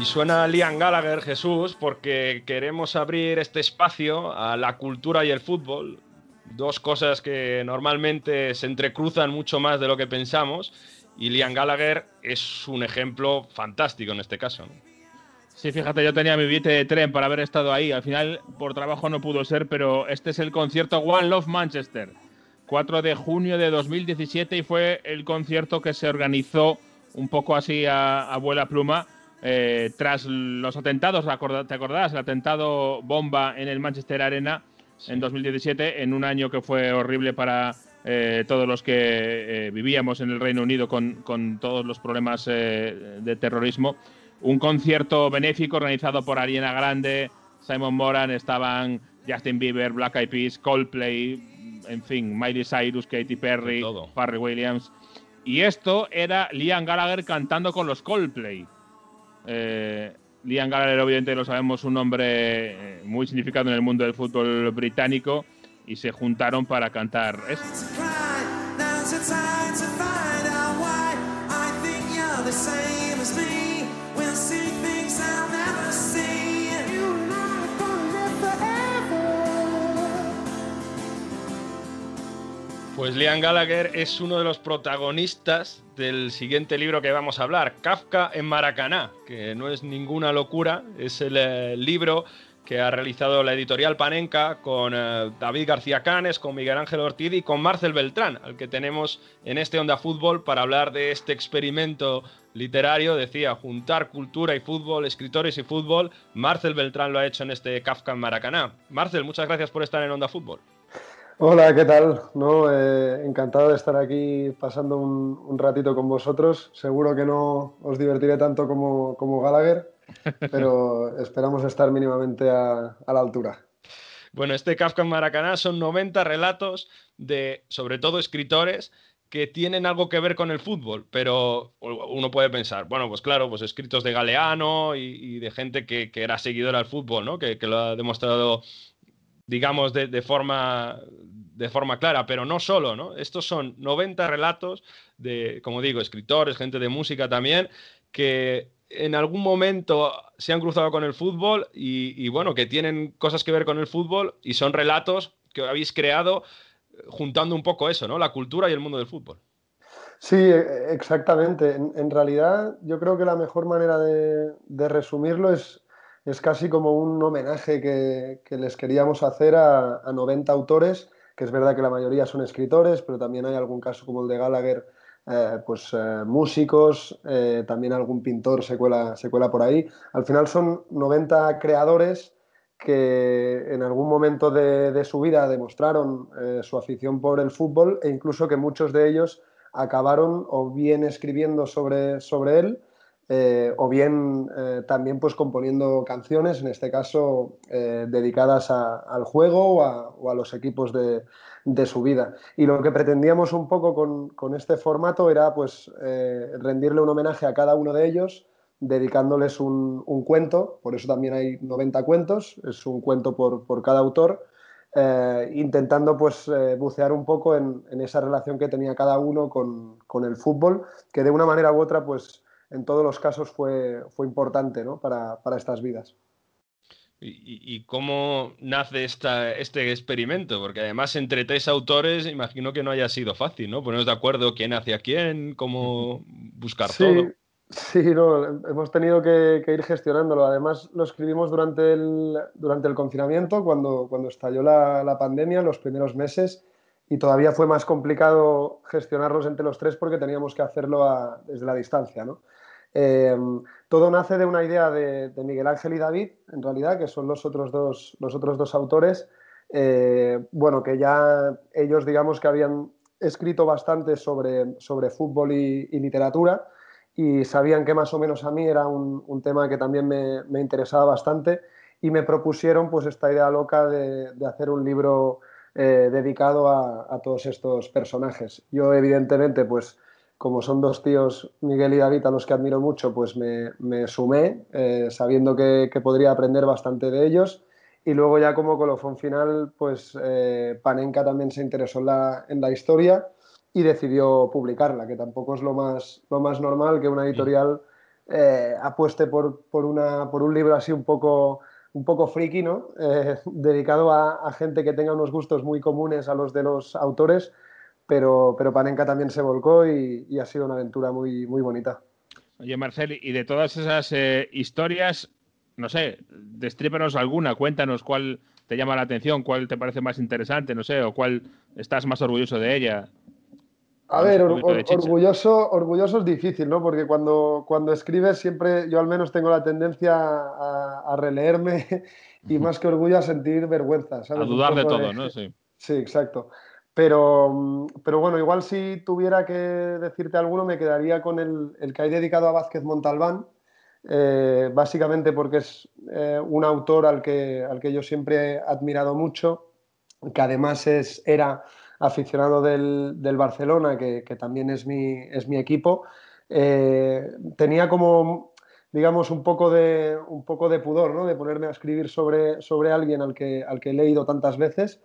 [SPEAKER 2] Suena Liam Gallagher, Jesús, porque queremos abrir este espacio a la cultura y el fútbol. Dos cosas que normalmente se entrecruzan mucho más de lo que pensamos. Y Liam Gallagher es un ejemplo fantástico en este caso. ¿no?
[SPEAKER 3] Sí, fíjate, yo tenía mi billete de tren para haber estado ahí. Al final, por trabajo no pudo ser, pero este es el concierto One Love Manchester. 4 de junio de 2017 y fue el concierto que se organizó un poco así a abuela pluma eh, tras los atentados, ¿te acordás? El atentado bomba en el Manchester Arena, en 2017, en un año que fue horrible para eh, todos los que eh, vivíamos en el Reino Unido con, con todos los problemas de terrorismo. Un concierto benéfico organizado por Ariana Grande, Simon Moran, estaban Justin Bieber, Black Eyed Peas, Coldplay, en fin, Miley Cyrus, Katy Perry, Farrell Williams. Y esto era Liam Gallagher cantando con los Coldplay. Eh, Liam Gallagher, obviamente, lo sabemos, un hombre eh, muy significado en el mundo del fútbol británico y se juntaron para cantar esto.
[SPEAKER 2] Pues Liam Gallagher es uno de los protagonistas del siguiente libro que vamos a hablar, Kafka en Maracaná, que no es ninguna locura, es el eh, libro que ha realizado la editorial Panenka con eh, David García Canes, con Miguel Ángel Ortiz y con Marcel Beltrán, al que tenemos en este Onda Fútbol para hablar de este experimento literario, decía, juntar cultura y fútbol, escritores y fútbol. Marcel Beltrán lo ha hecho en este Kafka en Maracaná. Marcel, muchas gracias por estar en Onda Fútbol.
[SPEAKER 9] Hola, ¿qué tal? No, eh, encantado de estar aquí pasando un, un ratito con vosotros. Seguro que no os divertiré tanto como, como Gallagher, pero esperamos estar mínimamente a, a la altura.
[SPEAKER 2] Bueno, este Kafka en Maracaná son 90 relatos de, sobre todo, escritores que tienen algo que ver con el fútbol, pero uno puede pensar, bueno, pues claro, pues escritos de Galeano y, y de gente que, que, era seguidora al fútbol, ¿no? Que, que lo ha demostrado digamos, de, de, forma, de forma clara, pero no solo, ¿no? Estos son 90 relatos de, como digo, escritores, gente de música también, que en algún momento se han cruzado con el fútbol y, y bueno, que tienen cosas que ver con el fútbol y son relatos que habéis creado juntando un poco eso, ¿no? La cultura y el mundo del fútbol.
[SPEAKER 9] Sí, exactamente. En, en realidad, yo creo que la mejor manera de, de resumirlo es es casi como un homenaje que, que les queríamos hacer a, a, 90 autores, que es verdad que la mayoría son escritores, pero también hay algún caso como el de Gallagher, eh, pues eh, músicos, eh, también algún pintor se cuela, por ahí. Al final son 90 creadores que en algún momento de, de su vida demostraron su afición por el fútbol e incluso que muchos de ellos acabaron o bien escribiendo sobre, sobre él, eh, o bien eh, también pues componiendo canciones, en este caso eh, dedicadas al juego o a, los equipos de, su vida. Y lo que pretendíamos un poco con, este formato era pues eh, rendirle un homenaje a cada uno de ellos, dedicándoles un, cuento, por eso también hay 90 cuentos, es un cuento por, cada autor, intentando pues bucear un poco en, esa relación que tenía cada uno con el fútbol, que de una manera u otra pues en todos los casos fue, fue importante ¿no? para, para, estas vidas.
[SPEAKER 2] ¿Y, ¿Y, cómo nace esta, este experimento? Porque además entre tres autores imagino que no haya sido fácil, ¿no? Ponernos de acuerdo quién hacia quién, cómo buscar
[SPEAKER 9] sí,
[SPEAKER 2] todo.
[SPEAKER 9] Sí, no, hemos tenido que, que, ir gestionándolo. Además lo escribimos durante el, durante el confinamiento, cuando, cuando estalló la, la pandemia, los primeros meses, y todavía fue más complicado gestionarlos entre los tres porque teníamos que hacerlo a, desde la distancia, ¿no? Eh, todo nace de una idea de, Miguel Ángel y David, en realidad, que son los otros dos, los otros dos autores, eh, bueno, que ya ellos, digamos, que habían escrito bastante sobre, sobre fútbol y, y, literatura y sabían que más o menos a mí era un, tema que también me, interesaba bastante y me propusieron pues esta idea loca de, hacer un libro eh, dedicado a todos estos personajes. Yo, evidentemente, pues como son dos tíos, Miguel y David, a los que admiro mucho, pues me, me sumé, eh, sabiendo que, que, podría aprender bastante de ellos. Y luego ya como colofón final, pues eh, Panenka también se interesó en la, en la, historia y decidió publicarla, que tampoco es lo más, lo más normal que una editorial eh, apueste por, por, una, por un libro así un poco, un poco friki, ¿no? Dedicado a, a gente que tenga unos gustos muy comunes a los de los autores, pero, pero Panenka también se volcó y, y, ha sido una aventura muy, muy bonita.
[SPEAKER 3] Oye, Marcel, y de todas esas eh, historias, no sé, destrípanos alguna, cuéntanos cuál te llama la atención, cuál te parece más interesante, no sé, o cuál estás más orgulloso de ella.
[SPEAKER 9] A ver, or, or, orgulloso, orgulloso es difícil, ¿no? Porque cuando, cuando escribes siempre, yo al menos tengo la tendencia a, a, releerme y más que orgullo a sentir vergüenza.
[SPEAKER 3] A dudar de todo, ¿no? Sí.
[SPEAKER 9] Sí, exacto. Pero, pero bueno, igual si tuviera que decirte alguno, me quedaría con el, el que hay dedicado a Vázquez Montalbán, eh, básicamente porque es eh, un autor al que, al que yo siempre he admirado mucho, que además es, era aficionado del, del Barcelona, que, que, también es mi, es mi equipo. Eh, tenía como, digamos, un poco de, un poco de pudor, ¿no? De ponerme a escribir sobre, sobre alguien al que, al que he leído tantas veces.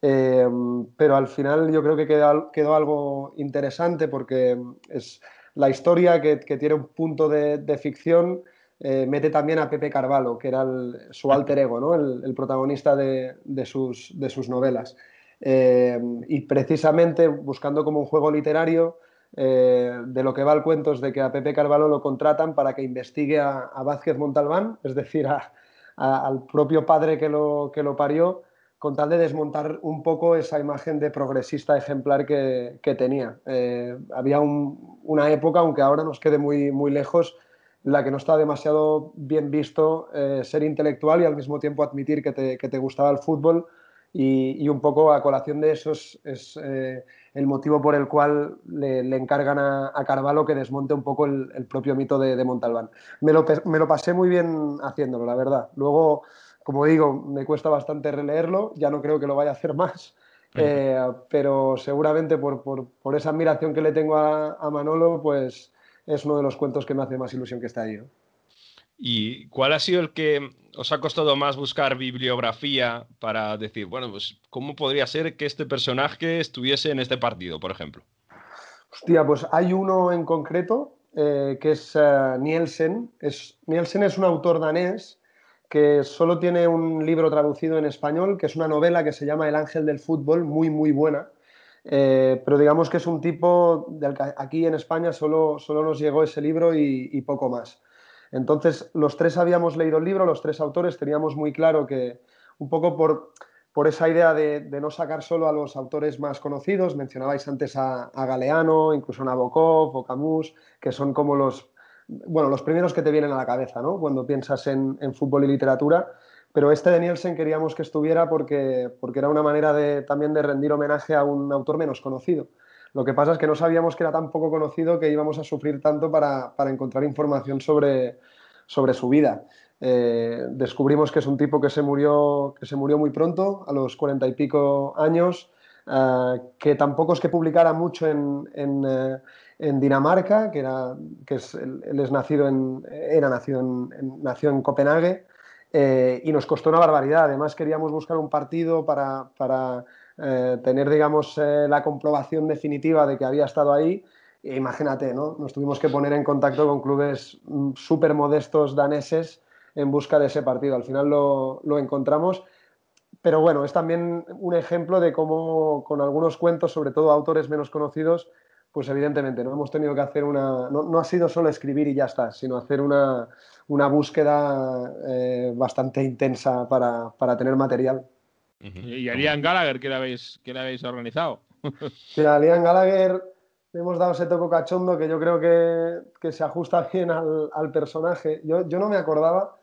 [SPEAKER 9] Eh, pero al final yo creo que quedó, quedó algo interesante porque es la historia que, que tiene un punto de, de ficción. Eh, mete también a Pepe Carvalho, que era el, su alter ego, ¿no? el, el protagonista de, de, sus, de, sus, novelas. Eh, y precisamente buscando como un juego literario, eh, de lo que va el cuento es de que a Pepe Carvalho lo contratan para que investigue a, a Vázquez Montalbán, es decir, a, al propio padre que lo, que lo parió, con tal de desmontar un poco esa imagen de progresista ejemplar que, que tenía. Eh, había un, una época, aunque ahora nos quede muy, muy lejos, la que no está demasiado bien visto eh, ser intelectual y al mismo tiempo admitir que te, que te gustaba el fútbol y, un poco a colación de eso es, es eh, el motivo por el cual le, encargan a, a, Carvalho que desmonte un poco el, el propio mito de, de Montalbán. Me lo, me lo pasé muy bien haciéndolo, la verdad. Luego como digo, me cuesta bastante releerlo, ya no creo que lo vaya a hacer más, eh, pero seguramente por, por, por, esa admiración que le tengo a, a, Manolo, pues es uno de los cuentos que me hace más ilusión que está ahí. ¿no?
[SPEAKER 2] ¿Y cuál ha sido el que os ha costado más buscar bibliografía para decir, bueno, pues cómo podría ser que este personaje estuviese en este partido, por ejemplo?
[SPEAKER 9] Hostia, pues hay uno en concreto eh, que es uh, Nielsen. Es, Nielsen es un autor danés que solo tiene un libro traducido en español, que es una novela que se llama El Ángel del Fútbol, muy, muy buena. Eh, pero digamos que es un tipo del que aquí en España solo, solo nos llegó ese libro y, poco más. Entonces, los tres habíamos leído el libro, los tres autores teníamos muy claro que, un poco por, por esa idea de, de, no sacar solo a los autores más conocidos, mencionabais antes a, a Galeano, incluso a Nabokov o Camus, que son como los, bueno, los primeros que te vienen a la cabeza, ¿no? Cuando piensas en, en, fútbol y literatura. Pero este de Nielsen queríamos que estuviera porque, porque era una manera de, también de rendir homenaje a un autor menos conocido. Lo que pasa es que no sabíamos que era tan poco conocido que íbamos a sufrir tanto para, para encontrar información sobre, sobre su vida. Eh, descubrimos que es un tipo que se murió, que se murió muy pronto, a los cuarenta y pico años, uh, que tampoco es que publicara mucho en, en, uh, en Dinamarca, que, era, que es, él, es nacido en, era nacido en, en nació en Copenhague, eh, y nos costó una barbaridad. Además, queríamos buscar un partido para, para eh, tener, digamos, eh, la comprobación definitiva de que había estado ahí. E imagínate, ¿no? Nos tuvimos que poner en contacto con clubes mm, súper modestos daneses en busca de ese partido. Al final lo, lo encontramos pero bueno, es también un ejemplo de cómo con algunos cuentos, sobre todo autores menos conocidos, pues evidentemente no hemos tenido que hacer una, no, no ha sido solo escribir y ya está, sino hacer una, una búsqueda eh, bastante intensa para, para, tener material.
[SPEAKER 3] Uh -huh. ¿Y a Liam Gallagher qué le habéis, qué le habéis organizado?
[SPEAKER 9] Mira, a Liam Gallagher le hemos dado ese toco cachondo que yo creo que, que se ajusta bien al, al personaje. Yo, yo, no me acordaba,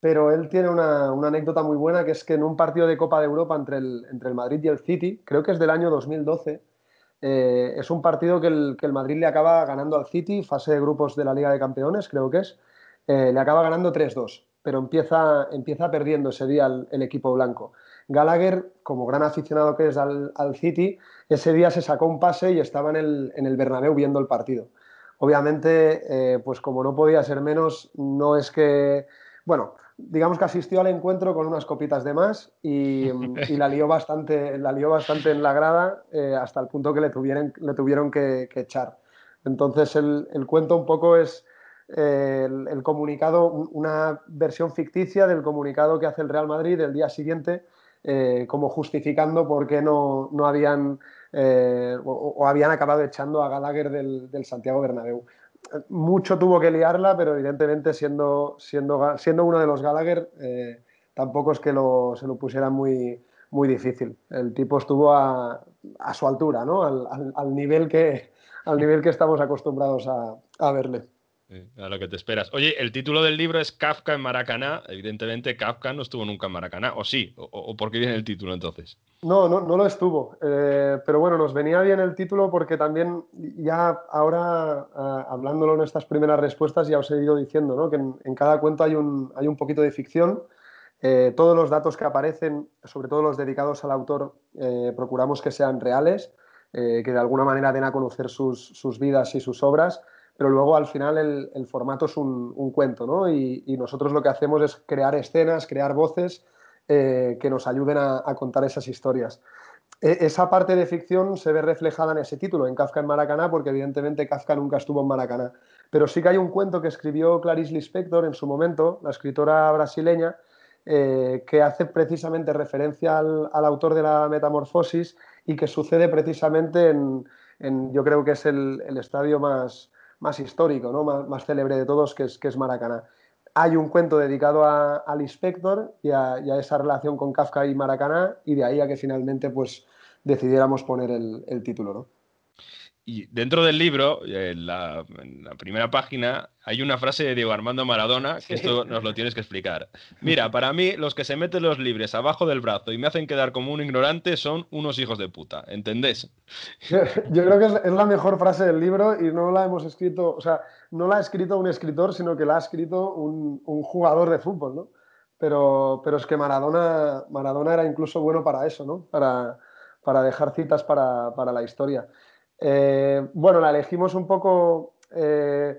[SPEAKER 9] pero él tiene una, una, anécdota muy buena, que es que en un partido de Copa de Europa entre el, entre el Madrid y el City, creo que es del año 2012, eh, es un partido que el, que el, Madrid le acaba ganando al City, fase de grupos de la Liga de Campeones, creo que es. Eh, le acaba ganando 3-2, pero empieza, empieza perdiendo ese día el, equipo blanco. Gallagher, como gran aficionado que es al, al, City, ese día se sacó un pase y estaba en el, en el Bernabéu viendo el partido. Obviamente, eh, pues como no podía ser menos, no es que, bueno, digamos que asistió al encuentro con unas copitas de más y, y la, lió bastante, la lió bastante en la grada eh, hasta el punto que le tuvieron, le tuvieron que, que echar. Entonces el, el, cuento un poco es eh, el, el, comunicado, una versión ficticia del comunicado que hace el Real Madrid el día siguiente, eh, como justificando por qué no, no habían eh, o, o, habían acabado echando a Gallagher del, del Santiago Bernabéu mucho tuvo que liarla, pero evidentemente siendo, siendo, siendo uno de los Gallagher, eh, tampoco es que lo, se lo pusiera muy, muy difícil. El tipo estuvo a, su altura, ¿no? Al, al, al, nivel que, al nivel que estamos acostumbrados a, a verle.
[SPEAKER 2] Eh, a lo que te esperas. Oye, el título del libro es Kafka en Maracaná. Evidentemente, Kafka no estuvo nunca en Maracaná, ¿o sí? ¿O, o por qué viene el título entonces?
[SPEAKER 9] No, no, no lo estuvo. Eh, pero bueno, nos venía bien el título porque también ya ahora, ah, hablándolo en estas primeras respuestas, ya os he ido diciendo ¿no? que en, en cada cuento hay un, hay un poquito de ficción. Eh, todos los datos que aparecen, sobre todo los dedicados al autor, eh, procuramos que sean reales, eh, que de alguna manera den a conocer sus, sus, vidas y sus obras, pero luego al final el, el formato es un, un cuento, ¿no? Y, y, nosotros lo que hacemos es crear escenas, crear voces eh, que nos ayuden a, a, contar esas historias. E, esa parte de ficción se ve reflejada en ese título, en Kafka en Maracaná, porque evidentemente Kafka nunca estuvo en Maracaná. Pero sí que hay un cuento que escribió Clarice Lispector en su momento, la escritora brasileña, eh, que hace precisamente referencia al, al, autor de la Metamorfosis y que sucede precisamente en, en yo creo que es el, el estadio más, más histórico, ¿no? más, más, célebre de todos, que es, que es Maracaná. Hay un cuento dedicado a, al inspector y a, esa relación con Kafka y Maracaná, y de ahí a que finalmente pues, decidiéramos poner el, el título. ¿no?
[SPEAKER 2] Y dentro del libro, en la, en la, primera página, hay una frase de Diego Armando Maradona, que esto nos lo tienes que explicar. Mira, para mí, los que se meten los libres abajo del brazo y me hacen quedar como un ignorante son unos hijos de puta, ¿entendés?
[SPEAKER 9] Yo, yo creo que es, es, la mejor frase del libro y no la hemos escrito, o sea, no la ha escrito un escritor, sino que la ha escrito un, un jugador de fútbol, ¿no? Pero, pero es que Maradona, Maradona era incluso bueno para eso, ¿no? Para, para dejar citas para, para la historia. Eh, bueno, la elegimos un poco eh,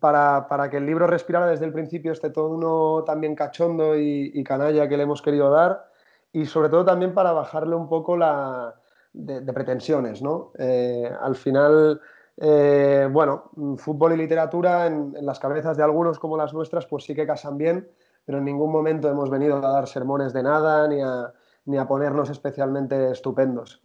[SPEAKER 9] para, para, que el libro respirara desde el principio este tono también cachondo y, canalla que le hemos querido dar y sobre todo también para bajarle un poco la, de, pretensiones, ¿no? Eh, al final, bueno, fútbol y literatura en, las cabezas de algunos como las nuestras pues sí que casan bien, pero en ningún momento hemos venido a dar sermones de nada ni a, ni a ponernos especialmente estupendos.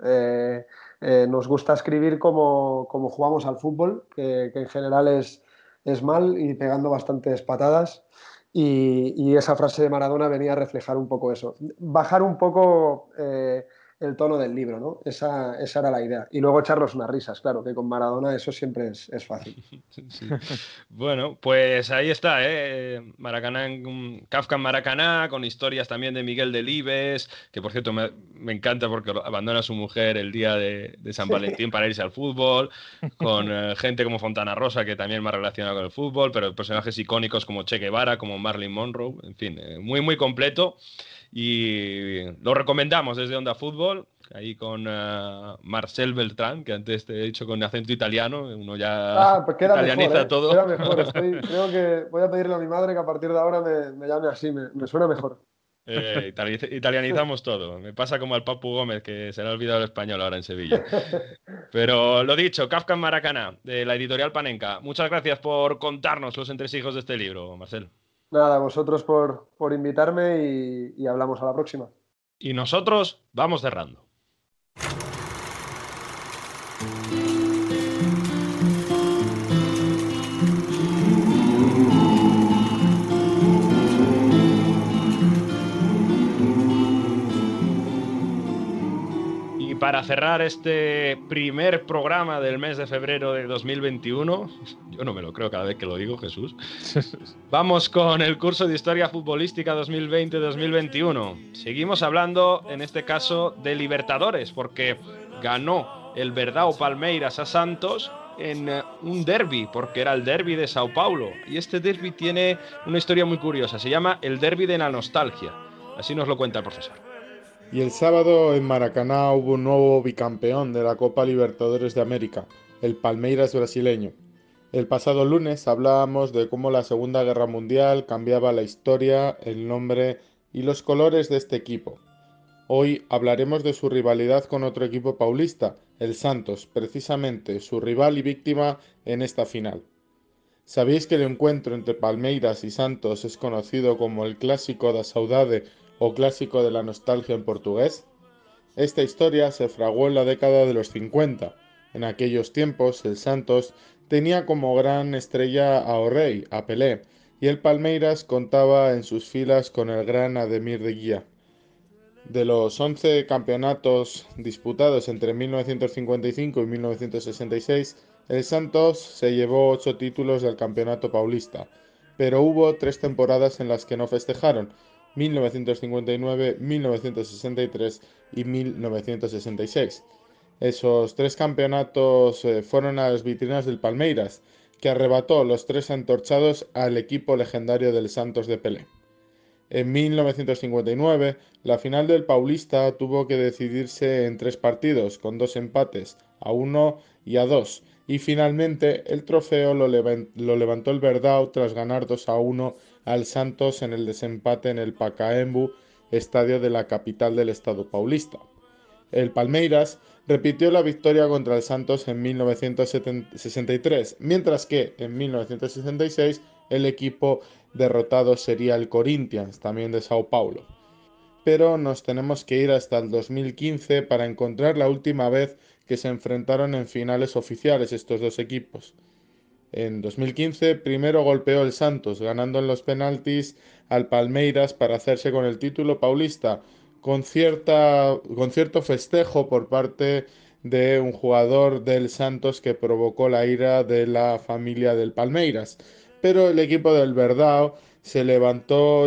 [SPEAKER 9] Eh, nos gusta escribir como, como, jugamos al fútbol, que, en general es, es, mal y pegando bastantes patadas. Y, y, esa frase de Maradona venía a reflejar un poco eso. Bajar un poco eh, el tono del libro, ¿no? Esa, esa, era la idea. Y luego echarnos unas risas, claro, que con Maradona eso siempre es, es fácil.
[SPEAKER 2] Sí. Bueno, pues ahí está, ¿eh? Maracaná, Kafka en Maracaná, con historias también de Miguel Delibes, que por cierto me, me encanta porque abandona a su mujer el día de, de San Valentín para irse al fútbol, con eh, gente como Fontana Rosa, que también más relacionado con el fútbol, pero personajes icónicos como Che Guevara, como Marilyn Monroe, en fin, eh, muy, muy completo y lo recomendamos desde Onda Fútbol, ahí con uh, Marcel Beltrán, que antes te he dicho con acento italiano, uno ya
[SPEAKER 9] ah, pues queda italianiza mejor, ¿eh? todo. Queda mejor. Estoy, creo que voy a pedirle a mi madre que a partir de ahora me, me llame así, me, me suena mejor.
[SPEAKER 2] Eh, italianizamos todo. Me pasa como al Papu Gómez, que se le ha olvidado el español ahora en Sevilla. Pero lo dicho, Kafka en Maracaná, de la editorial Panenka. Muchas gracias por contarnos los entresijos de este libro, Marcel.
[SPEAKER 9] Nada, vosotros por, por invitarme y, y hablamos a la próxima.
[SPEAKER 2] Y nosotros vamos cerrando. Para cerrar este primer programa del mes de febrero de 2021, yo no me lo creo cada vez que lo digo, Jesús, vamos con el curso de Historia Futbolística 2020-2021. Seguimos hablando, en este caso, de Libertadores, porque ganó el Verdao Palmeiras a Santos en eh, un derby, porque era el derby de Sao Paulo. Y este derby tiene una historia muy curiosa, se llama el derby de la nostalgia. Así nos lo cuenta el profesor.
[SPEAKER 10] Y el sábado en Maracaná hubo un nuevo bicampeón de la Copa Libertadores de América, el Palmeiras brasileño. El pasado lunes hablábamos de cómo la Segunda Guerra Mundial cambiaba la historia, el nombre y los colores de este equipo. Hoy hablaremos de su rivalidad con otro equipo paulista, el Santos, precisamente su rival y víctima en esta final. ¿Sabéis que el encuentro entre Palmeiras y Santos es conocido como el Clásico da Saudade o clásico de la nostalgia en portugués? Esta historia se fraguó en la década de los 50. En aquellos tiempos, el Santos tenía como gran estrella a O'Reilly, a Pelé, y el Palmeiras contaba en sus filas con el gran Ademir de Guía. De los 11 campeonatos disputados entre 1955 y 1966, El Santos se llevó ocho títulos del Campeonato Paulista, pero hubo tres temporadas en las que no festejaron, 1959, 1963 y 1966. Esos tres campeonatos eh, fueron a las vitrinas del Palmeiras, que arrebató los tres antorchados al equipo legendario del Santos de Pelé. En 1959, la final del Paulista tuvo que decidirse en tres partidos, con dos empates, a uno y a dos, y finalmente el trofeo lo, levantó el Verdao tras ganar 2 a 1 al Santos en el desempate en el Pacaembu, estadio de la capital del estado paulista. El Palmeiras repitió la victoria contra el Santos en 1963, mientras que en 1966 el equipo derrotado sería el Corinthians, también de Sao Paulo. Pero nos tenemos que ir hasta el 2015 para encontrar la última vez que se enfrentaron en finales oficiales estos dos equipos. En 2015 primero golpeó el Santos, ganando en los penaltis al Palmeiras para hacerse con el título paulista, con, cierta, con cierto festejo por parte de un jugador del Santos que provocó la ira de la familia del Palmeiras. Pero el equipo del Verdao se levantó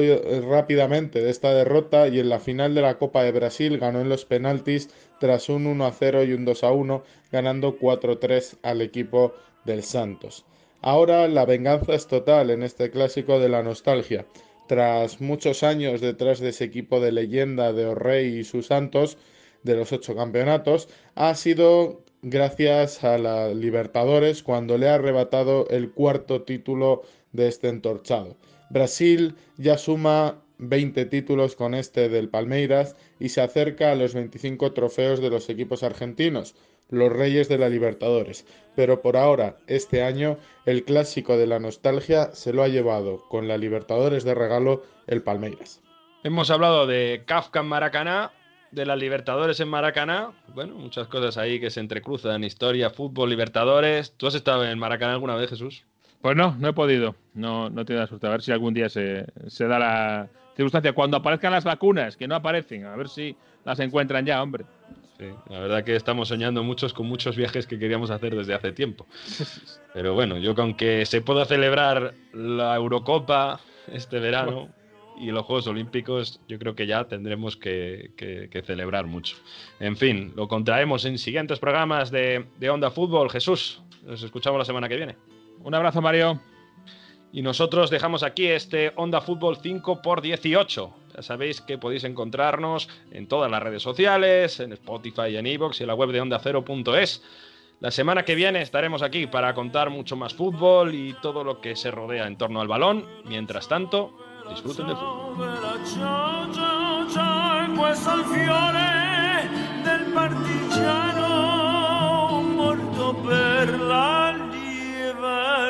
[SPEAKER 10] rápidamente de esta derrota y en la final de la Copa de Brasil ganó en los penaltis tras un 1 0 y un 2 1, ganando 4 3 al equipo del Santos. Ahora la venganza es total en este clásico de la nostalgia tras muchos años detrás de ese equipo de leyenda de O'Reilly y sus santos de los ocho campeonatos, ha sido gracias a la Libertadores cuando le ha arrebatado el cuarto título de este entorchado. Brasil ya suma 20 títulos con este del Palmeiras y se acerca a los 25 trofeos de los equipos argentinos, los Reyes de la Libertadores. Pero por ahora, este año, el clásico de la nostalgia se lo ha llevado con la Libertadores de regalo el Palmeiras.
[SPEAKER 2] Hemos hablado de Kafka en Maracaná, de las Libertadores en Maracaná. Bueno, muchas cosas ahí que se entrecruzan: historia, fútbol, Libertadores. ¿Tú has estado en Maracaná alguna vez, Jesús?
[SPEAKER 3] Pues no, no he podido. No, no tenido la suerte. A ver si algún día se, se da la circunstancia. Cuando aparezcan las vacunas, que no aparecen, a ver si las encuentran ya, hombre
[SPEAKER 2] la verdad que estamos soñando muchos con muchos viajes que queríamos hacer desde hace tiempo. Pero bueno, yo que se pueda celebrar la Eurocopa este verano y los Juegos Olímpicos, yo creo que ya tendremos que, celebrar mucho. En fin, lo contraemos en siguientes programas de, de Onda Fútbol. Jesús, nos escuchamos la semana que viene.
[SPEAKER 3] Un abrazo, Mario.
[SPEAKER 2] Y nosotros dejamos aquí este Onda Fútbol 5 x 18 ya sabéis que podéis encontrarnos en todas las redes sociales, en Spotify, en Evox y en la web de OndaCero.es. La semana que viene estaremos aquí para contar mucho más fútbol y todo lo que se rodea en torno al balón. Mientras tanto, disfruten del fútbol.